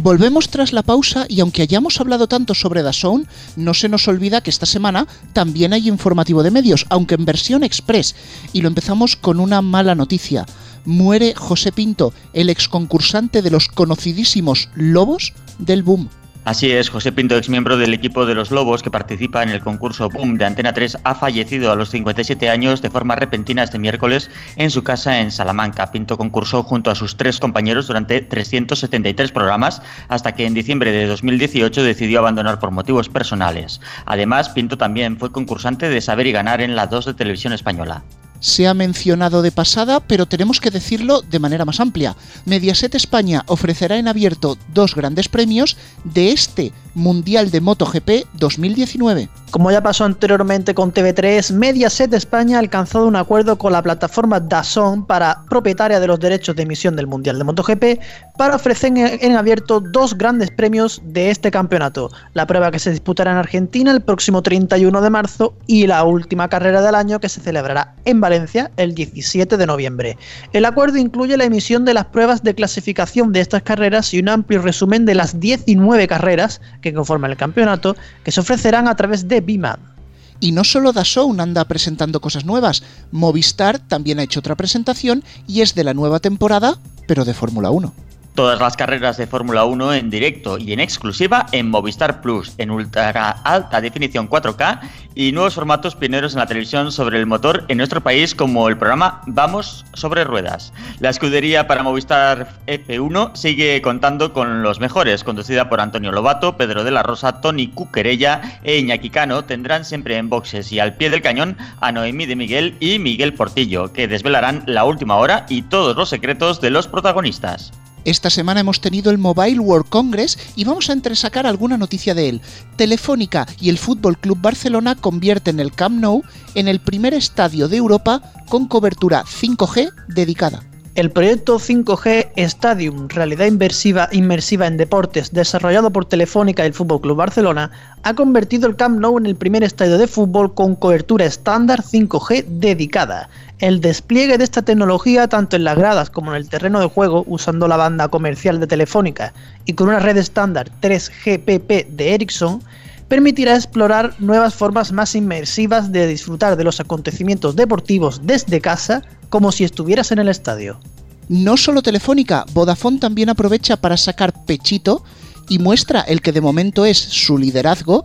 Volvemos tras la pausa y aunque hayamos hablado tanto sobre DAZN, no se nos olvida que esta semana también hay informativo de medios, aunque en versión express. Y lo empezamos con una mala noticia. Muere José Pinto, el ex concursante de los conocidísimos Lobos del Boom. Así es, José Pinto, ex miembro del equipo de los Lobos que participa en el concurso Boom de Antena 3, ha fallecido a los 57 años de forma repentina este miércoles en su casa en Salamanca. Pinto concursó junto a sus tres compañeros durante 373 programas hasta que en diciembre de 2018 decidió abandonar por motivos personales. Además, Pinto también fue concursante de Saber y Ganar en la 2 de Televisión Española se ha mencionado de pasada, pero tenemos que decirlo de manera más amplia. Mediaset España ofrecerá en abierto dos grandes premios de este Mundial de MotoGP 2019. Como ya pasó anteriormente con TV3, Mediaset España ha alcanzado un acuerdo con la plataforma DAZN para propietaria de los derechos de emisión del Mundial de MotoGP para ofrecer en abierto dos grandes premios de este campeonato. La prueba que se disputará en Argentina el próximo 31 de marzo y la última carrera del año que se celebrará en Valencia el 17 de noviembre. El acuerdo incluye la emisión de las pruebas de clasificación de estas carreras y un amplio resumen de las 19 carreras que conforman el campeonato, que se ofrecerán a través de BIMAD. Y no solo DAZN anda presentando cosas nuevas, Movistar también ha hecho otra presentación y es de la nueva temporada, pero de Fórmula 1. Todas las carreras de Fórmula 1 en directo y en exclusiva en Movistar Plus, en ultra alta definición 4K y nuevos formatos pioneros en la televisión sobre el motor en nuestro país como el programa Vamos sobre Ruedas. La escudería para Movistar F1 sigue contando con los mejores, conducida por Antonio Lobato, Pedro de la Rosa, Tony Cuquerella e Iñaki Cano, tendrán siempre en boxes y al pie del cañón a Noemí de Miguel y Miguel Portillo, que desvelarán la última hora y todos los secretos de los protagonistas. Esta semana hemos tenido el Mobile World Congress y vamos a entresacar alguna noticia de él. Telefónica y el Fútbol Club Barcelona convierten el Camp Nou en el primer estadio de Europa con cobertura 5G dedicada. El proyecto 5G Stadium, realidad inmersiva, inmersiva en deportes, desarrollado por Telefónica y el Fútbol Club Barcelona, ha convertido el Camp Nou en el primer estadio de fútbol con cobertura estándar 5G dedicada. El despliegue de esta tecnología, tanto en las gradas como en el terreno de juego, usando la banda comercial de Telefónica y con una red estándar 3GPP de Ericsson, permitirá explorar nuevas formas más inmersivas de disfrutar de los acontecimientos deportivos desde casa como si estuvieras en el estadio. No solo Telefónica, Vodafone también aprovecha para sacar pechito y muestra el que de momento es su liderazgo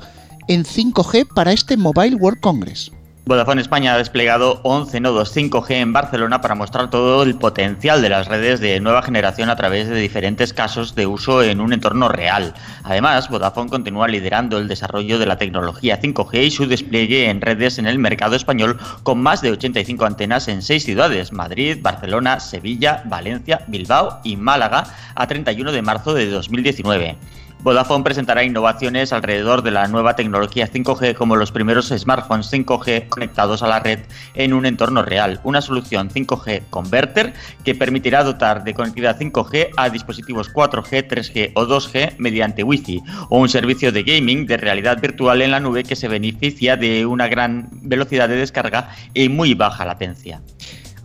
en 5G para este Mobile World Congress. Vodafone España ha desplegado 11 nodos 5G en Barcelona para mostrar todo el potencial de las redes de nueva generación a través de diferentes casos de uso en un entorno real. Además, Vodafone continúa liderando el desarrollo de la tecnología 5G y su despliegue en redes en el mercado español con más de 85 antenas en seis ciudades, Madrid, Barcelona, Sevilla, Valencia, Bilbao y Málaga, a 31 de marzo de 2019. Vodafone presentará innovaciones alrededor de la nueva tecnología 5G como los primeros smartphones 5G conectados a la red en un entorno real, una solución 5G Converter que permitirá dotar de conectividad 5G a dispositivos 4G, 3G o 2G mediante Wi-Fi o un servicio de gaming de realidad virtual en la nube que se beneficia de una gran velocidad de descarga y muy baja latencia.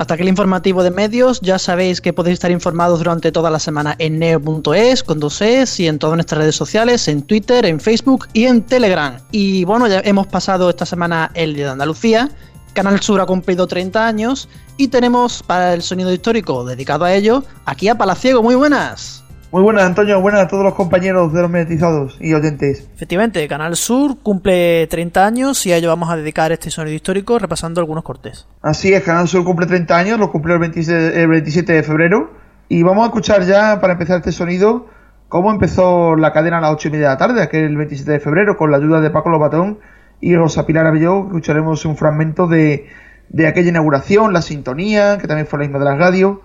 Hasta aquí el informativo de medios. Ya sabéis que podéis estar informados durante toda la semana en neo.es, con dos es y en todas nuestras redes sociales, en Twitter, en Facebook y en Telegram. Y bueno, ya hemos pasado esta semana el Día de Andalucía. Canal Sur ha cumplido 30 años y tenemos para el sonido histórico dedicado a ello aquí a Palaciego. Muy buenas. Muy buenas, Antonio. Buenas a todos los compañeros de los monetizados y oyentes. Efectivamente, Canal Sur cumple 30 años y a ello vamos a dedicar este sonido histórico repasando algunos cortes. Así es, Canal Sur cumple 30 años, lo cumplió el 27, el 27 de febrero. Y vamos a escuchar ya, para empezar este sonido, cómo empezó la cadena a las 8 y media de la tarde, aquel 27 de febrero, con la ayuda de Paco Lobatón y Rosa Pilar Abelló. Escucharemos un fragmento de, de aquella inauguración, la sintonía, que también fue la misma de las radios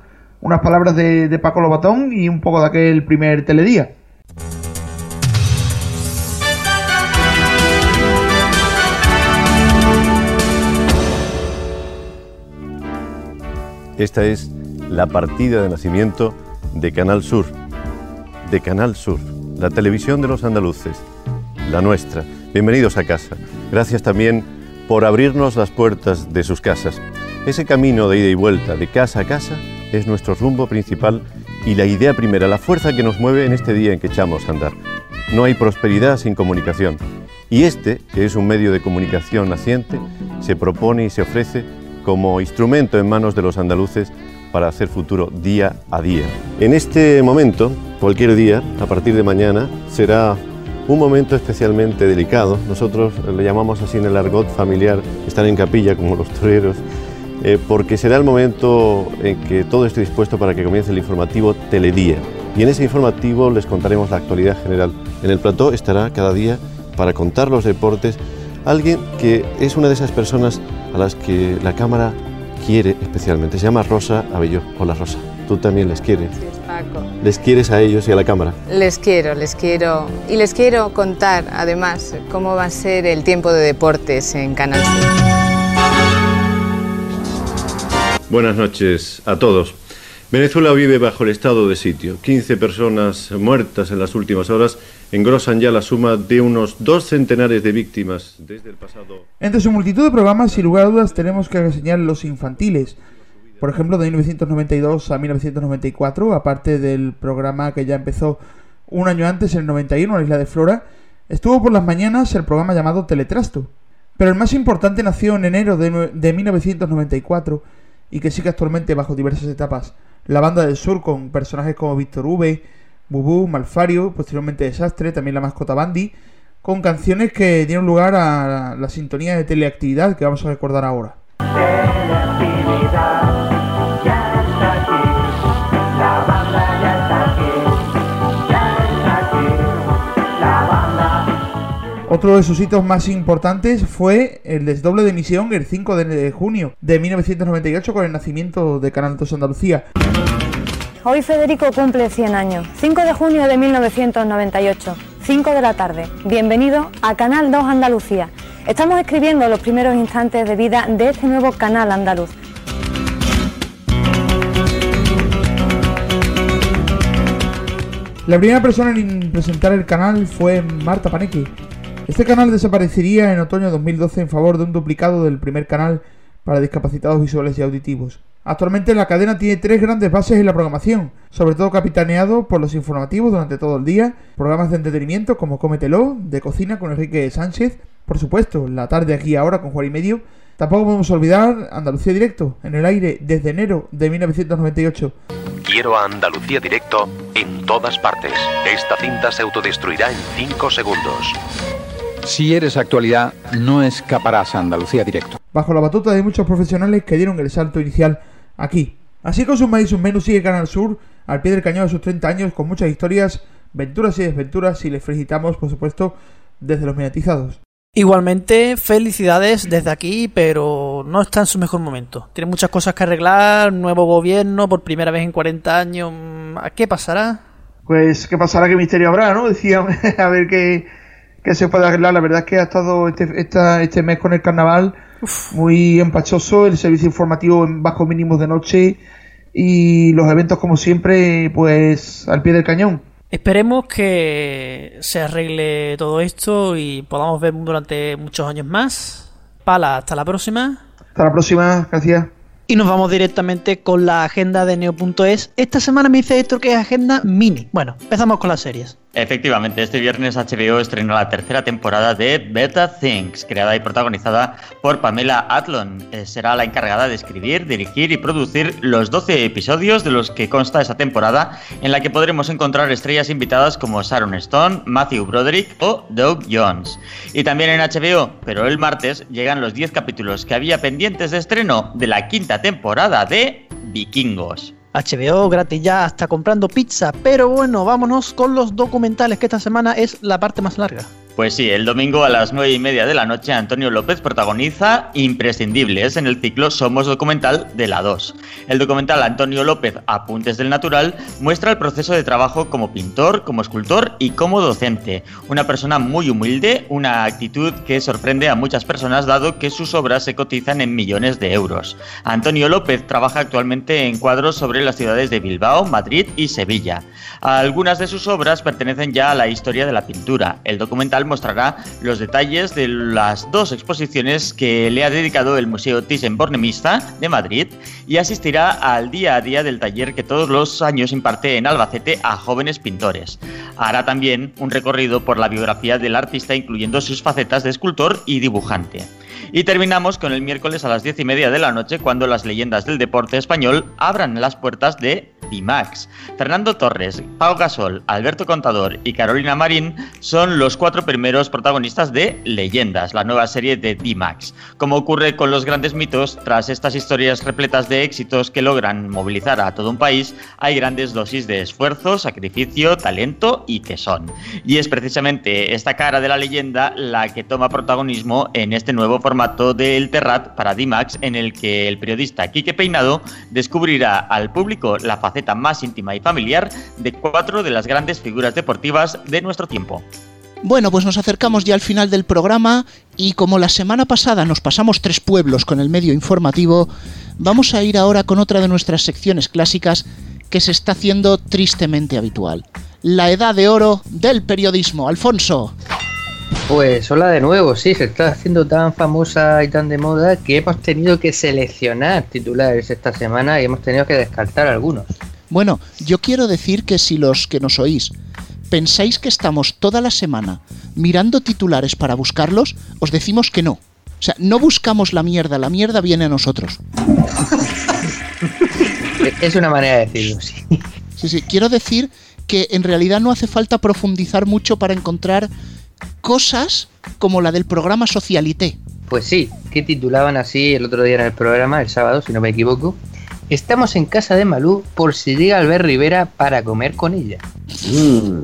unas palabras de, Paco Lobatón y un poco de aquel primer teledía. Esta es la partida de nacimiento de Canal Sur, de Canal Sur, la televisión de los andaluces, la nuestra. Bienvenidos a casa. Gracias también por abrirnos las puertas de sus casas. Ese camino de ida y vuelta, de casa a casa, es nuestro rumbo principal y la idea primera, la fuerza que nos mueve en este día en que echamos a andar. No hay prosperidad sin comunicación. Y este, que es un medio de comunicación naciente, se propone y se ofrece como instrumento en manos de los andaluces para hacer futuro día a día. En este momento, cualquier día, a partir de mañana, será un momento especialmente delicado. Nosotros le llamamos así en el argot familiar, están en capilla como los toreros, eh, porque será el momento en que todo esté dispuesto para que comience el informativo Teledía. Y en ese informativo les contaremos la actualidad general. En el plató estará cada día para contar los deportes alguien que es una de esas personas a las que la cámara quiere especialmente. Se llama Rosa Abelló. Hola Rosa, tú también les quieres. Paco. ¿Les quieres a ellos y a la cámara? Les quiero, les quiero. Y les quiero contar además cómo va a ser el tiempo de deportes en Canal Sur. Buenas noches a todos. Venezuela vive bajo el estado de sitio. 15 personas muertas en las últimas horas engrosan ya la suma de unos dos centenares de víctimas desde el pasado. Entre su multitud de programas, sin lugar a dudas, tenemos que reseñar los infantiles. Por ejemplo, de 1992 a 1994, aparte del programa que ya empezó un año antes, en el 91, en la Isla de Flora, estuvo por las mañanas el programa llamado Teletrasto. Pero el más importante nació en enero de, de 1994 y que sigue actualmente bajo diversas etapas La banda del sur con personajes como Víctor V, Bubú, Malfario, posteriormente Desastre, también la mascota Bandy, con canciones que dieron lugar a la sintonía de teleactividad que vamos a recordar ahora. Otro de sus hitos más importantes fue el desdoble de emisión el 5 de junio de 1998 con el nacimiento de Canal 2 Andalucía. Hoy Federico cumple 100 años, 5 de junio de 1998, 5 de la tarde. Bienvenido a Canal 2 Andalucía. Estamos escribiendo los primeros instantes de vida de este nuevo canal andaluz. La primera persona en presentar el canal fue Marta Panequi. Este canal desaparecería en otoño de 2012 en favor de un duplicado del primer canal para discapacitados visuales y auditivos. Actualmente la cadena tiene tres grandes bases en la programación, sobre todo capitaneado por los informativos durante todo el día, programas de entretenimiento como Cómetelo, de cocina con Enrique Sánchez, por supuesto, la tarde aquí ahora con Juan y Medio. Tampoco podemos olvidar Andalucía Directo, en el aire desde enero de 1998. Quiero a Andalucía Directo en todas partes. Esta cinta se autodestruirá en 5 segundos. Si eres actualidad, no escaparás a Andalucía Directo. Bajo la batuta de muchos profesionales que dieron el salto inicial aquí. Así con sus más y sus menos sigue Canal Sur al pie del cañón de sus 30 años con muchas historias, venturas y desventuras y les felicitamos por supuesto desde los mediatizados. Igualmente, felicidades desde aquí, pero no está en su mejor momento. Tiene muchas cosas que arreglar, nuevo gobierno por primera vez en 40 años. ¿Qué pasará? Pues, ¿qué pasará? ¿Qué misterio habrá, no? Decía, a ver qué, qué, se puede arreglar. La verdad es que ha estado este, este mes con el carnaval muy empachoso, el servicio informativo en bajos mínimos de noche y los eventos como siempre pues al pie del cañón. Esperemos que se arregle todo esto y podamos ver durante muchos años más. Pala, hasta la próxima. Hasta la próxima, gracias. Y nos vamos directamente con la agenda de Neo.es. Esta semana me dice esto que es agenda mini. Bueno, empezamos con las series. Efectivamente, este viernes HBO estrenó la tercera temporada de Better Things, creada y protagonizada por Pamela Atlon. Eh, será la encargada de escribir, dirigir y producir los 12 episodios de los que consta esa temporada, en la que podremos encontrar estrellas invitadas como Sharon Stone, Matthew Broderick o Doug Jones. Y también en HBO, pero el martes, llegan los 10 capítulos que había pendientes de estreno de la quinta temporada de Vikingos. HBO gratis ya hasta comprando pizza. Pero bueno, vámonos con los documentales, que esta semana es la parte más larga. Pues sí, el domingo a las nueve y media de la noche Antonio López protagoniza Imprescindibles en el ciclo Somos Documental de la 2. El documental Antonio López Apuntes del Natural muestra el proceso de trabajo como pintor, como escultor y como docente. Una persona muy humilde, una actitud que sorprende a muchas personas dado que sus obras se cotizan en millones de euros. Antonio López trabaja actualmente en cuadros sobre las ciudades de Bilbao, Madrid y Sevilla. Algunas de sus obras pertenecen ya a la historia de la pintura. El documental mostrará los detalles de las dos exposiciones que le ha dedicado el Museo Thyssen-Bornemisza de Madrid y asistirá al día a día del taller que todos los años imparte en Albacete a jóvenes pintores. Hará también un recorrido por la biografía del artista incluyendo sus facetas de escultor y dibujante. Y terminamos con el miércoles a las diez y media de la noche cuando las leyendas del deporte español abran las puertas de D-Max. Fernando Torres, Pau Gasol, Alberto Contador y Carolina Marín son los cuatro primeros protagonistas de Leyendas, la nueva serie de D-Max. Como ocurre con los grandes mitos, tras estas historias repletas de éxitos que logran movilizar a todo un país, hay grandes dosis de esfuerzo, sacrificio, talento y tesón. Y es precisamente esta cara de la leyenda la que toma protagonismo en este nuevo formato del Terrat para D-Max, en el que el periodista Quique Peinado descubrirá al público la faceta más íntima y familiar de cuatro de las grandes figuras deportivas de nuestro tiempo. Bueno, pues nos acercamos ya al final del programa y como la semana pasada nos pasamos tres pueblos con el medio informativo, vamos a ir ahora con otra de nuestras secciones clásicas que se está haciendo tristemente habitual. La edad de oro del periodismo. Alfonso. Pues hola de nuevo, sí, se está haciendo tan famosa y tan de moda que hemos tenido que seleccionar titulares esta semana y hemos tenido que descartar algunos. Bueno, yo quiero decir que si los que nos oís pensáis que estamos toda la semana mirando titulares para buscarlos, os decimos que no. O sea, no buscamos la mierda, la mierda viene a nosotros. Es una manera de decirlo, sí. Sí, sí, quiero decir que en realidad no hace falta profundizar mucho para encontrar cosas como la del programa Socialité. Pues sí, que titulaban así el otro día en el programa, el sábado, si no me equivoco. Estamos en casa de Malú por si llega Albert Rivera para comer con ella. Mm.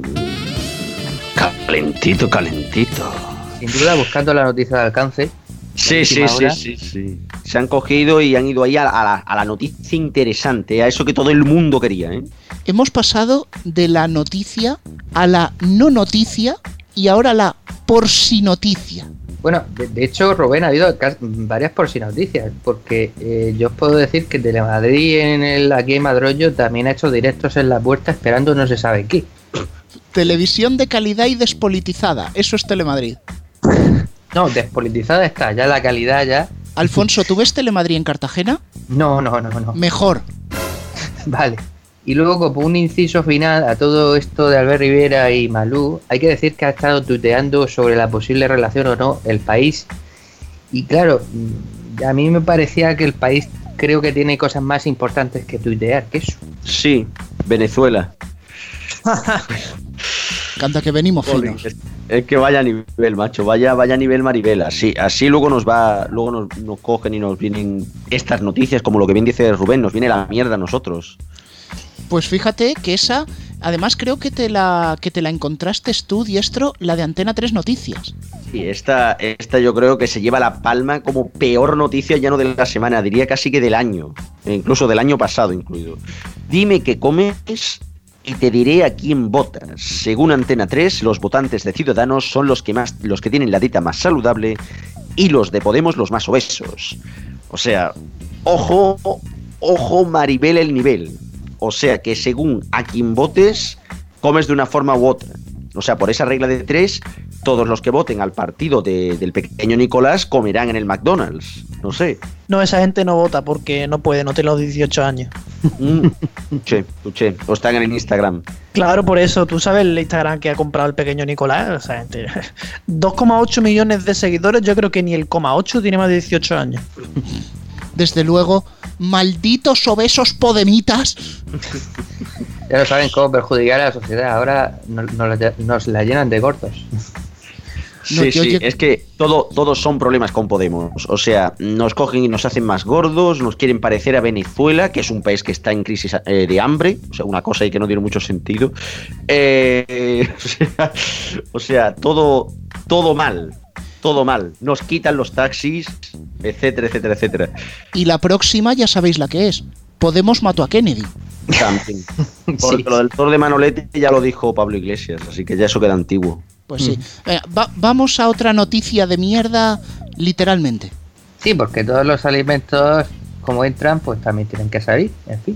Calentito, calentito. Sin duda, buscando la noticia de alcance. Sí, sí, sí, sí, sí. Se han cogido y han ido ahí a, a la, a la noticia interesante, a eso que todo el mundo quería. ¿eh? Hemos pasado de la noticia a la no noticia y ahora la por si noticia. Bueno, de, de hecho, Rubén, ha habido varias por si noticias, porque eh, yo os puedo decir que Telemadrid en el aquí en Madroño también ha hecho directos en la puerta esperando no se sabe qué. Televisión de calidad y despolitizada. Eso es Telemadrid. No, despolitizada está, ya la calidad ya. Alfonso, ¿tú ves Telemadrid en Cartagena? No, no, no, no. Mejor. Vale. Y luego, como un inciso final a todo esto de Albert Rivera y Malú, hay que decir que ha estado tuteando sobre la posible relación o no el país. Y claro, mm, a mí me parecía que el país creo que tiene cosas más importantes que tuitear que eso. Sí, Venezuela. Canta que venimos finos. Es, es que vaya nivel, macho, vaya, vaya nivel Maribel. Así, así luego nos va, luego nos, nos cogen y nos vienen estas noticias, como lo que bien dice Rubén, nos viene la mierda a nosotros. Pues fíjate que esa, además creo que te la que te la encontraste tú, diestro, la de Antena 3 Noticias. Sí, esta, esta yo creo que se lleva la palma como peor noticia ya no de la semana, diría casi que del año, e incluso del año pasado incluido. Dime qué comes y te diré a quién votas. Según Antena 3, los votantes de Ciudadanos son los que más los que tienen la dieta más saludable y los de Podemos los más obesos. O sea, ojo, ojo Maribel el nivel. O sea que según a quien votes, comes de una forma u otra. O sea, por esa regla de tres, todos los que voten al partido de- del pequeño Nicolás comerán en el McDonald's. No sé. No, esa gente no vota porque no puede, no tiene los 18 años. Mm, Escuché, escuché. O están en el Instagram. Claro, por eso, tú sabes el Instagram que ha comprado el pequeño Nicolás. Esa gente. 2,8 millones de seguidores, yo creo que ni el 0,8 tiene más de 18 años. Desde luego, malditos obesos podemitas. Ya no saben cómo perjudicar a la sociedad, ahora nos, nos la- nos la llenan de gordos. No, Sí, yo- sí, yo- es que todo, todos son problemas con Podemos. O sea, nos cogen y nos hacen más gordos, nos quieren parecer a Venezuela, que es un país que está en crisis eh, de hambre. O sea, una cosa ahí que no tiene mucho sentido. Eh, o, sea, o sea, todo, todo mal. Todo mal. Nos quitan los taxis, etcétera, etcétera, etcétera. Y la próxima ya sabéis la que es. Podemos mató a Kennedy. También. Porque lo del Tor de Manolete ya lo dijo Pablo Iglesias, así que ya eso queda antiguo. Pues sí. Venga, va- vamos a otra noticia de mierda, literalmente. Sí, porque todos los alimentos, como entran, pues también tienen que salir, en fin.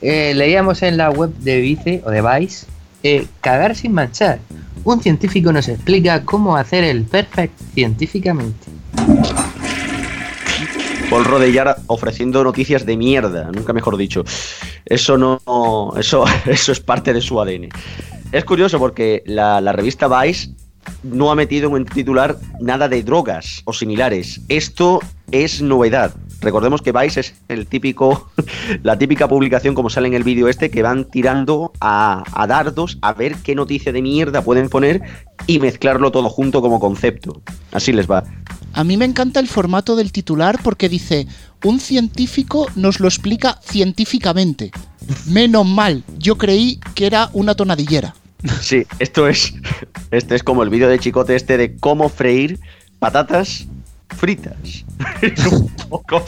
Eh, leíamos en la web de Vice o de Vice, eh, cagar sin manchar. Un científico nos explica cómo hacer el perfect científicamente. Paul Rodellar ofreciendo noticias de mierda, nunca mejor dicho. Eso no. Eso, eso es parte de su ADN. Es curioso porque la, la revista Vice no ha metido en titular nada de drogas o similares. Esto es novedad. Recordemos que Vice es el típico, la típica publicación, como sale en el vídeo este, que van tirando a, a dardos a ver qué noticia de mierda pueden poner y mezclarlo todo junto como concepto. Así les va. A mí me encanta el formato del titular porque dice, un científico nos lo explica científicamente. Menos mal, yo creí que era una tonadillera. Sí, esto es, este es como el vídeo de Chicote este de cómo freír patatas fritas. es un poco,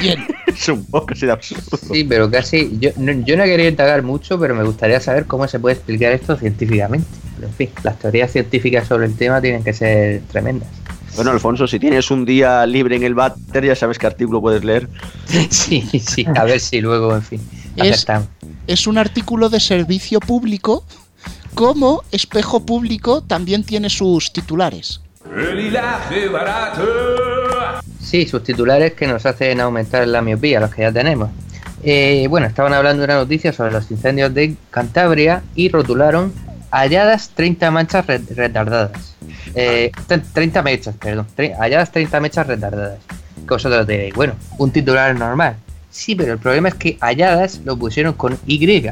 es un poco así de absurdo. Sí, pero casi. Yo no, yo no quería indagar mucho, pero me gustaría saber cómo se puede explicar esto científicamente. Pero en fin, las teorías científicas sobre el tema tienen que ser tremendas. Bueno, Alfonso, si tienes un día libre en el váter, ya sabes qué artículo puedes leer. Sí, sí, a ver si luego, en fin, Es, es un artículo de servicio público, como espejo público también tiene sus titulares. Sí, sus titulares que nos hacen aumentar la miopía, los que ya tenemos. Eh, bueno, estaban hablando de una noticia sobre los incendios de Cantabria y rotularon halladas 30 manchas re- retardadas. Eh, tre- 30 mechas, perdón. halladas 30 mechas retardadas. Que vosotros diréis, bueno, un titular normal. Sí, pero el problema es que Halladas lo pusieron con Y.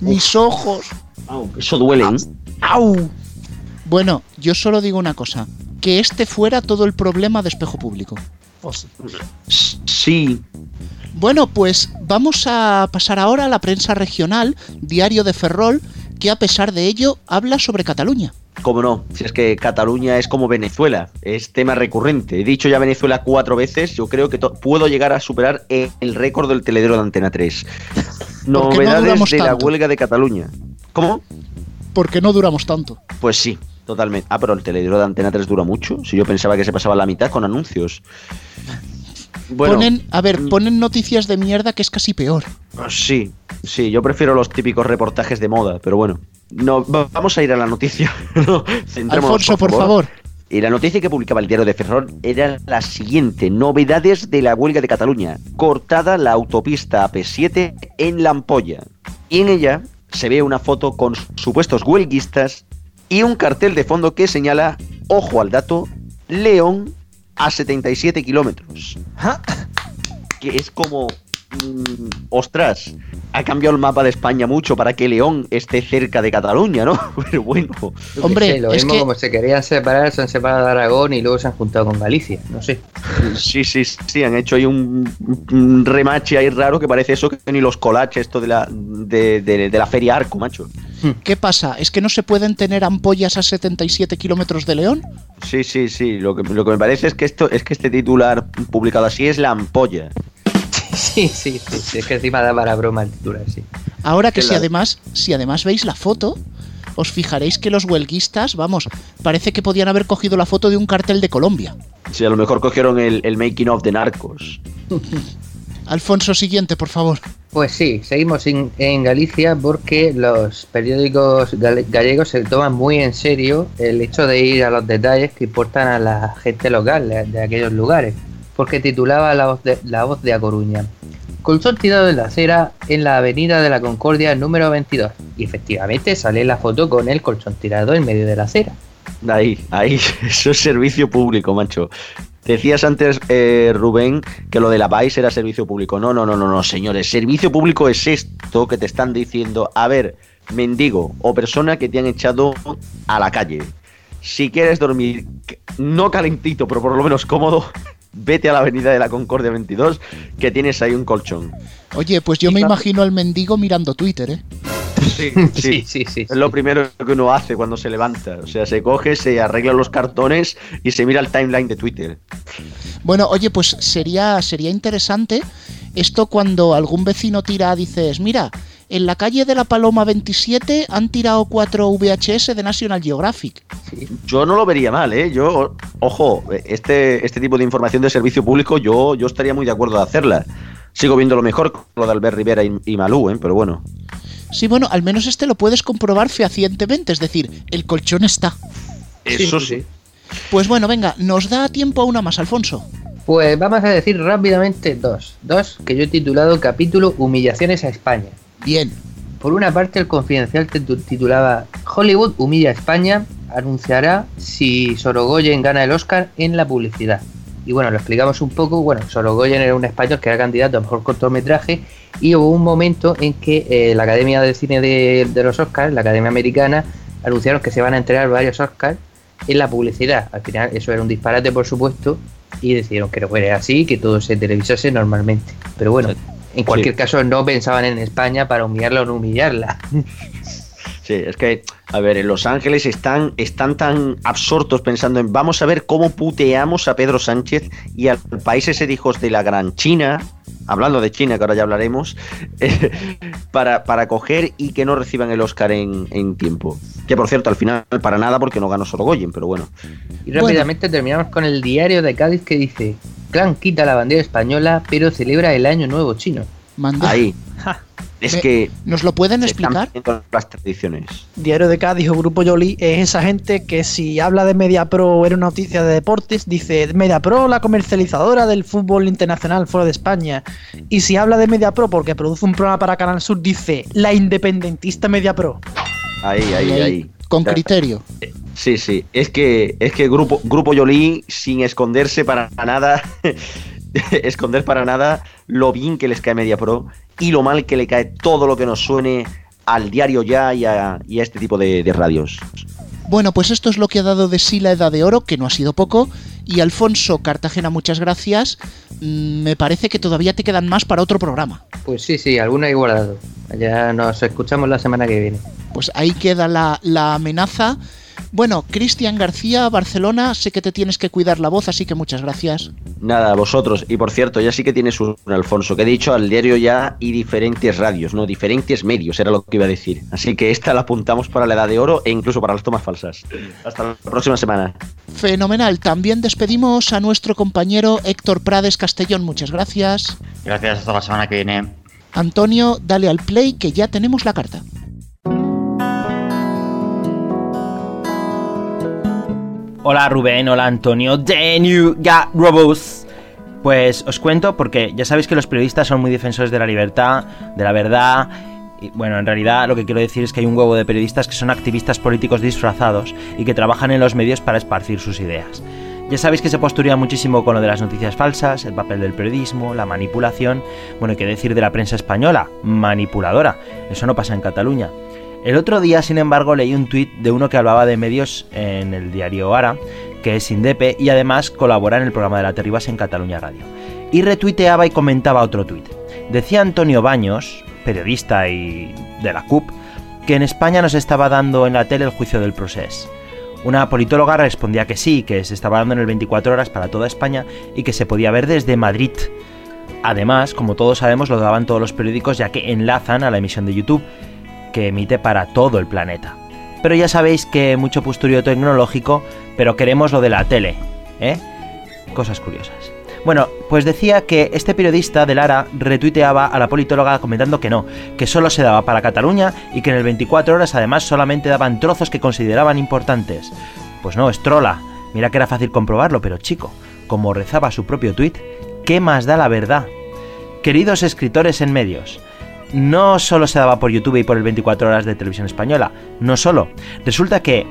Mis ojos. Eso duele. ¿eh? ¡Au! Bueno, yo solo digo una cosa. Que este fuera todo el problema de espejo público. Sí. Bueno, pues vamos a pasar ahora a la prensa regional, Diario de Ferrol, que a pesar de ello habla sobre Cataluña. Cómo no, si es que Cataluña es como Venezuela, es tema recurrente. He dicho ya Venezuela cuatro veces, yo creo que puedo llegar a superar el, récord del teledero de Antena 3. no Novedades de la huelga de Cataluña. ¿Cómo? Porque no duramos tanto. Pues sí, totalmente. Ah, pero el teledero de Antena 3 dura mucho. Si yo pensaba que se pasaba la mitad con anuncios. Bueno. Ponen, a ver, ponen noticias de mierda que es casi peor. sí, sí, yo prefiero los típicos reportajes de moda, pero bueno. No, va- vamos a ir a la noticia. No, Alfonso, por favor. Y la noticia que publicaba el diario de Ferrol era la siguiente: novedades de la huelga de Cataluña. Cortada la autopista AP7 en La Ampolla. Y en ella se ve una foto con supuestos huelguistas y un cartel de fondo que señala, ojo al dato, León a 77 kilómetros. Que es como. mm, ostras, ha cambiado el mapa de España mucho para que León esté cerca de Cataluña, ¿no? Pero bueno. Sé, lo mismo como se querían separar, se han separado de Aragón y luego se han juntado con Galicia, no sé. Sí, sí, sí, han hecho ahí un, un remache ahí raro que parece eso que ni los colaches esto de la, de, de- de la feria Arco, macho. ¿Qué pasa? ¿Es que no se pueden tener ampollas a 77 kilómetros de León? Sí, sí, sí. Lo que, lo que me parece es que esto es que este titular publicado así es la ampolla. Sí, sí, sí, sí, es que encima da para broma el titular, sí. Ahora que Que si la- además, si además veis la foto, os fijaréis que los huelguistas, vamos, parece que podían haber cogido la foto de un cartel de Colombia. Sí, a lo mejor cogieron el, el making of de Narcos. Alfonso, siguiente, por favor. Pues sí, seguimos en, Galicia porque los periódicos gal- gallegos se toman muy en serio el hecho de ir a los detalles que importan a la gente local de, de aquellos lugares. Porque titulaba La Voz de, la voz de A Coruña. Colchón tirado en la acera en la avenida de la Concordia número 22. Y efectivamente sale la foto con el colchón tirado en medio de la acera. Ahí, ahí, eso es servicio público, macho. Decías antes, eh, Rubén, que lo de la PAIS era servicio público. No, no, no, no, no, señores. Servicio público es esto que te están diciendo. A ver, mendigo o persona que te han echado a la calle. Si quieres dormir, no calentito, pero por lo menos cómodo, vete a la avenida de la Concordia 22, que tienes ahí un colchón. Oye, pues yo me imagino al mendigo mirando Twitter, ¿eh? Sí, sí, sí, sí, Es lo primero que uno hace cuando se levanta. O sea, se coge, se arregla los cartones y se mira el timeline de Twitter. Bueno, oye, pues sería, sería interesante esto cuando algún vecino tira, dices, mira, en la calle de la Paloma 27 han tirado cuatro VHS de National Geographic. Yo no lo vería mal, ¿eh? Yo, ojo, este, este tipo de información de servicio público, yo, yo estaría muy de acuerdo de hacerla. Sigo viendo lo mejor con lo de Albert Rivera y, y Malú, ¿eh? Pero bueno. Sí, bueno, al menos este lo puedes comprobar fehacientemente, es decir, el colchón está. Eso sí. Pues bueno, venga, nos da tiempo a una más, Alfonso. Pues vamos a decir rápidamente dos. Dos que yo he titulado capítulo Humillaciones a España. Bien. Por una parte, el confidencial titu- titulaba Hollywood humilla a España, anunciará si Sorogoyen gana el Oscar en la publicidad. Y bueno, lo explicamos un poco. Bueno, Sorogoyen era un español que era candidato a mejor cortometraje y hubo un momento en que eh, la Academia de Cine de, de los Oscars, la Academia Americana, anunciaron que se van a entregar varios Oscars en la publicidad. Al final, eso era un disparate, por supuesto, y decidieron que no fuera así, que todo se televisase normalmente. Pero bueno, en cualquier caso, no pensaban en España para humillarla o no humillarla. Sí, es que, a ver, en Los Ángeles están, están tan absortos pensando en vamos a ver cómo puteamos a Pedro Sánchez y al país ese de hijos de la gran China, hablando de China, que ahora ya hablaremos, eh, para, para coger y que no reciban el Oscar en, en tiempo. Que por cierto, al final para nada porque no ganó Sorogoyen, pero bueno. Y rápidamente terminamos con el diario de Cádiz que dice: Clan quita la bandera española, pero celebra el Año Nuevo Chino. Manda. Ahí. Es Me- que ¿Nos lo pueden explicar? las tradiciones. Diario de Cádiz o Grupo Yoli es esa gente que si habla de MediaPro o era una noticia de deportes, dice MediaPro, la comercializadora del fútbol internacional fuera de España. Y si habla de MediaPro porque produce un programa para Canal Sur, dice la independentista MediaPro. Ahí, ahí, Ahí, ahí. Con criterio. Sí, sí. Es que, es que Grupo, Grupo Yoli, sin esconderse para nada, esconder para nada lo bien que les cae Media Pro y lo mal que le cae todo lo que nos suene al diario ya y a, y a este tipo de, de radios. Bueno, pues esto es lo que ha dado de sí la Edad de Oro, que no ha sido poco. Y Alfonso Cartagena, muchas gracias. Mm, Me parece que todavía te quedan más para otro programa. Pues sí, sí, alguna he guardado. Ya nos escuchamos la semana que viene. Pues ahí queda la, la amenaza. Bueno, Cristian García, Barcelona, sé que te tienes que cuidar la voz, así que muchas gracias. Nada, vosotros. Y por cierto, ya sí que tienes un Alfonso, que he dicho al diario ya y diferentes radios, no diferentes medios, era lo que iba a decir. Así que esta la apuntamos para la edad de oro e incluso para las tomas falsas. Hasta la próxima semana. Fenomenal. También despedimos a nuestro compañero Héctor Prades Castellón, muchas gracias. Gracias, hasta la semana que viene. Antonio, dale al play que ya tenemos la carta. Hola Rubén, hola Antonio, The New Robos. Pues os cuento porque ya sabéis que los periodistas son muy defensores de la libertad, de la verdad. Y bueno, en realidad lo que quiero decir es que hay un huevo de periodistas que son activistas políticos disfrazados y que trabajan en los medios para esparcir sus ideas. Ya sabéis que se posturía muchísimo con lo de las noticias falsas, el papel del periodismo, la manipulación. Bueno, hay que decir de la prensa española, manipuladora. Eso no pasa en Cataluña. El otro día, sin embargo, leí un tuit de uno que hablaba de medios en el diario Ara, que es Indepe y además colabora en el programa de la Terribas en Cataluña Radio. Y retuiteaba y comentaba otro tuit. Decía Antonio Baños, periodista y de la CUP, que en España nos estaba dando en la tele el juicio del proceso. Una politóloga respondía que sí, que se estaba dando en el 24 horas para toda España y que se podía ver desde Madrid. Además, como todos sabemos, lo daban todos los periódicos ya que enlazan a la emisión de YouTube, que emite para todo el planeta. Pero ya sabéis que mucho posturio tecnológico, pero queremos lo de la tele, ¿eh? Cosas curiosas. Bueno, pues decía que este periodista de Lara retuiteaba a la politóloga comentando que no, que solo se daba para Cataluña y que en el 24 horas además solamente daban trozos que consideraban importantes. Pues no, es trola. Mira que era fácil comprobarlo, pero chico, como rezaba su propio tuit, ¿qué más da la verdad? Queridos escritores en medios, no solo se daba por YouTube y por el 24 horas de televisión española, no solo. Resulta que,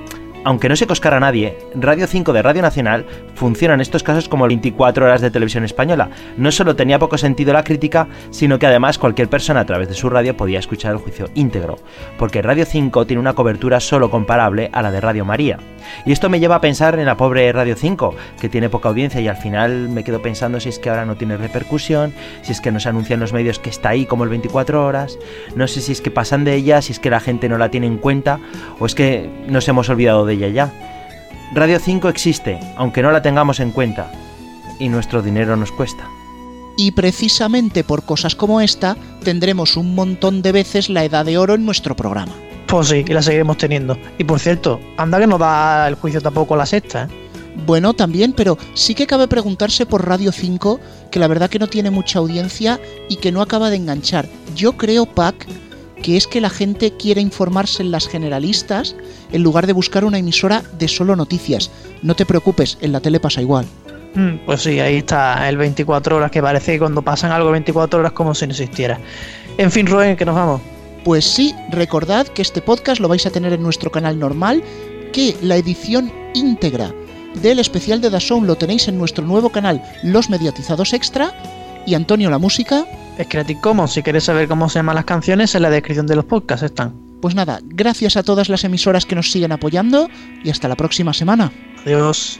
aunque no se coscara a nadie, Radio 5 de Radio Nacional funciona en estos casos como 24 horas de televisión española. No solo tenía poco sentido la crítica, sino que además cualquier persona a través de su radio podía escuchar el juicio íntegro, porque Radio 5 tiene una cobertura solo comparable a la de Radio María. Y esto me lleva a pensar en la pobre Radio 5, que tiene poca audiencia y al final me quedo pensando si es que ahora no tiene repercusión, si es que no se anuncian los medios que está ahí como el 24 horas, no sé si es que pasan de ella, si es que la gente no la tiene en cuenta o es que nos hemos olvidado de ella ya. Radio 5 existe, aunque no la tengamos en cuenta, y nuestro dinero nos cuesta. Y precisamente por cosas como esta tendremos un montón de veces la edad de oro en nuestro programa. Pues sí, y la seguiremos teniendo. Y por cierto, anda que no da el juicio tampoco la sexta, ¿eh? Bueno, también, pero sí que cabe preguntarse por Radio 5, que la verdad que no tiene mucha audiencia y que no acaba de enganchar. Yo creo, Pac, que es que la gente quiere informarse en las generalistas en lugar de buscar una emisora de solo noticias. No te preocupes, en la tele pasa igual. Mm, Pues sí, ahí está el 24 horas, que parece que cuando pasan algo 24 horas como si no existiera. En fin, Rubén, que nos vamos. Pues sí, recordad que este podcast lo vais a tener en nuestro canal normal, que la edición íntegra del especial de Dazón lo tenéis en nuestro nuevo canal Los Mediatizados Extra y Antonio la música. Es Creative Commons, si queréis saber cómo se llaman las canciones, en la descripción de los podcasts están. Pues nada, gracias a todas las emisoras que nos siguen apoyando y hasta la próxima semana. Adiós.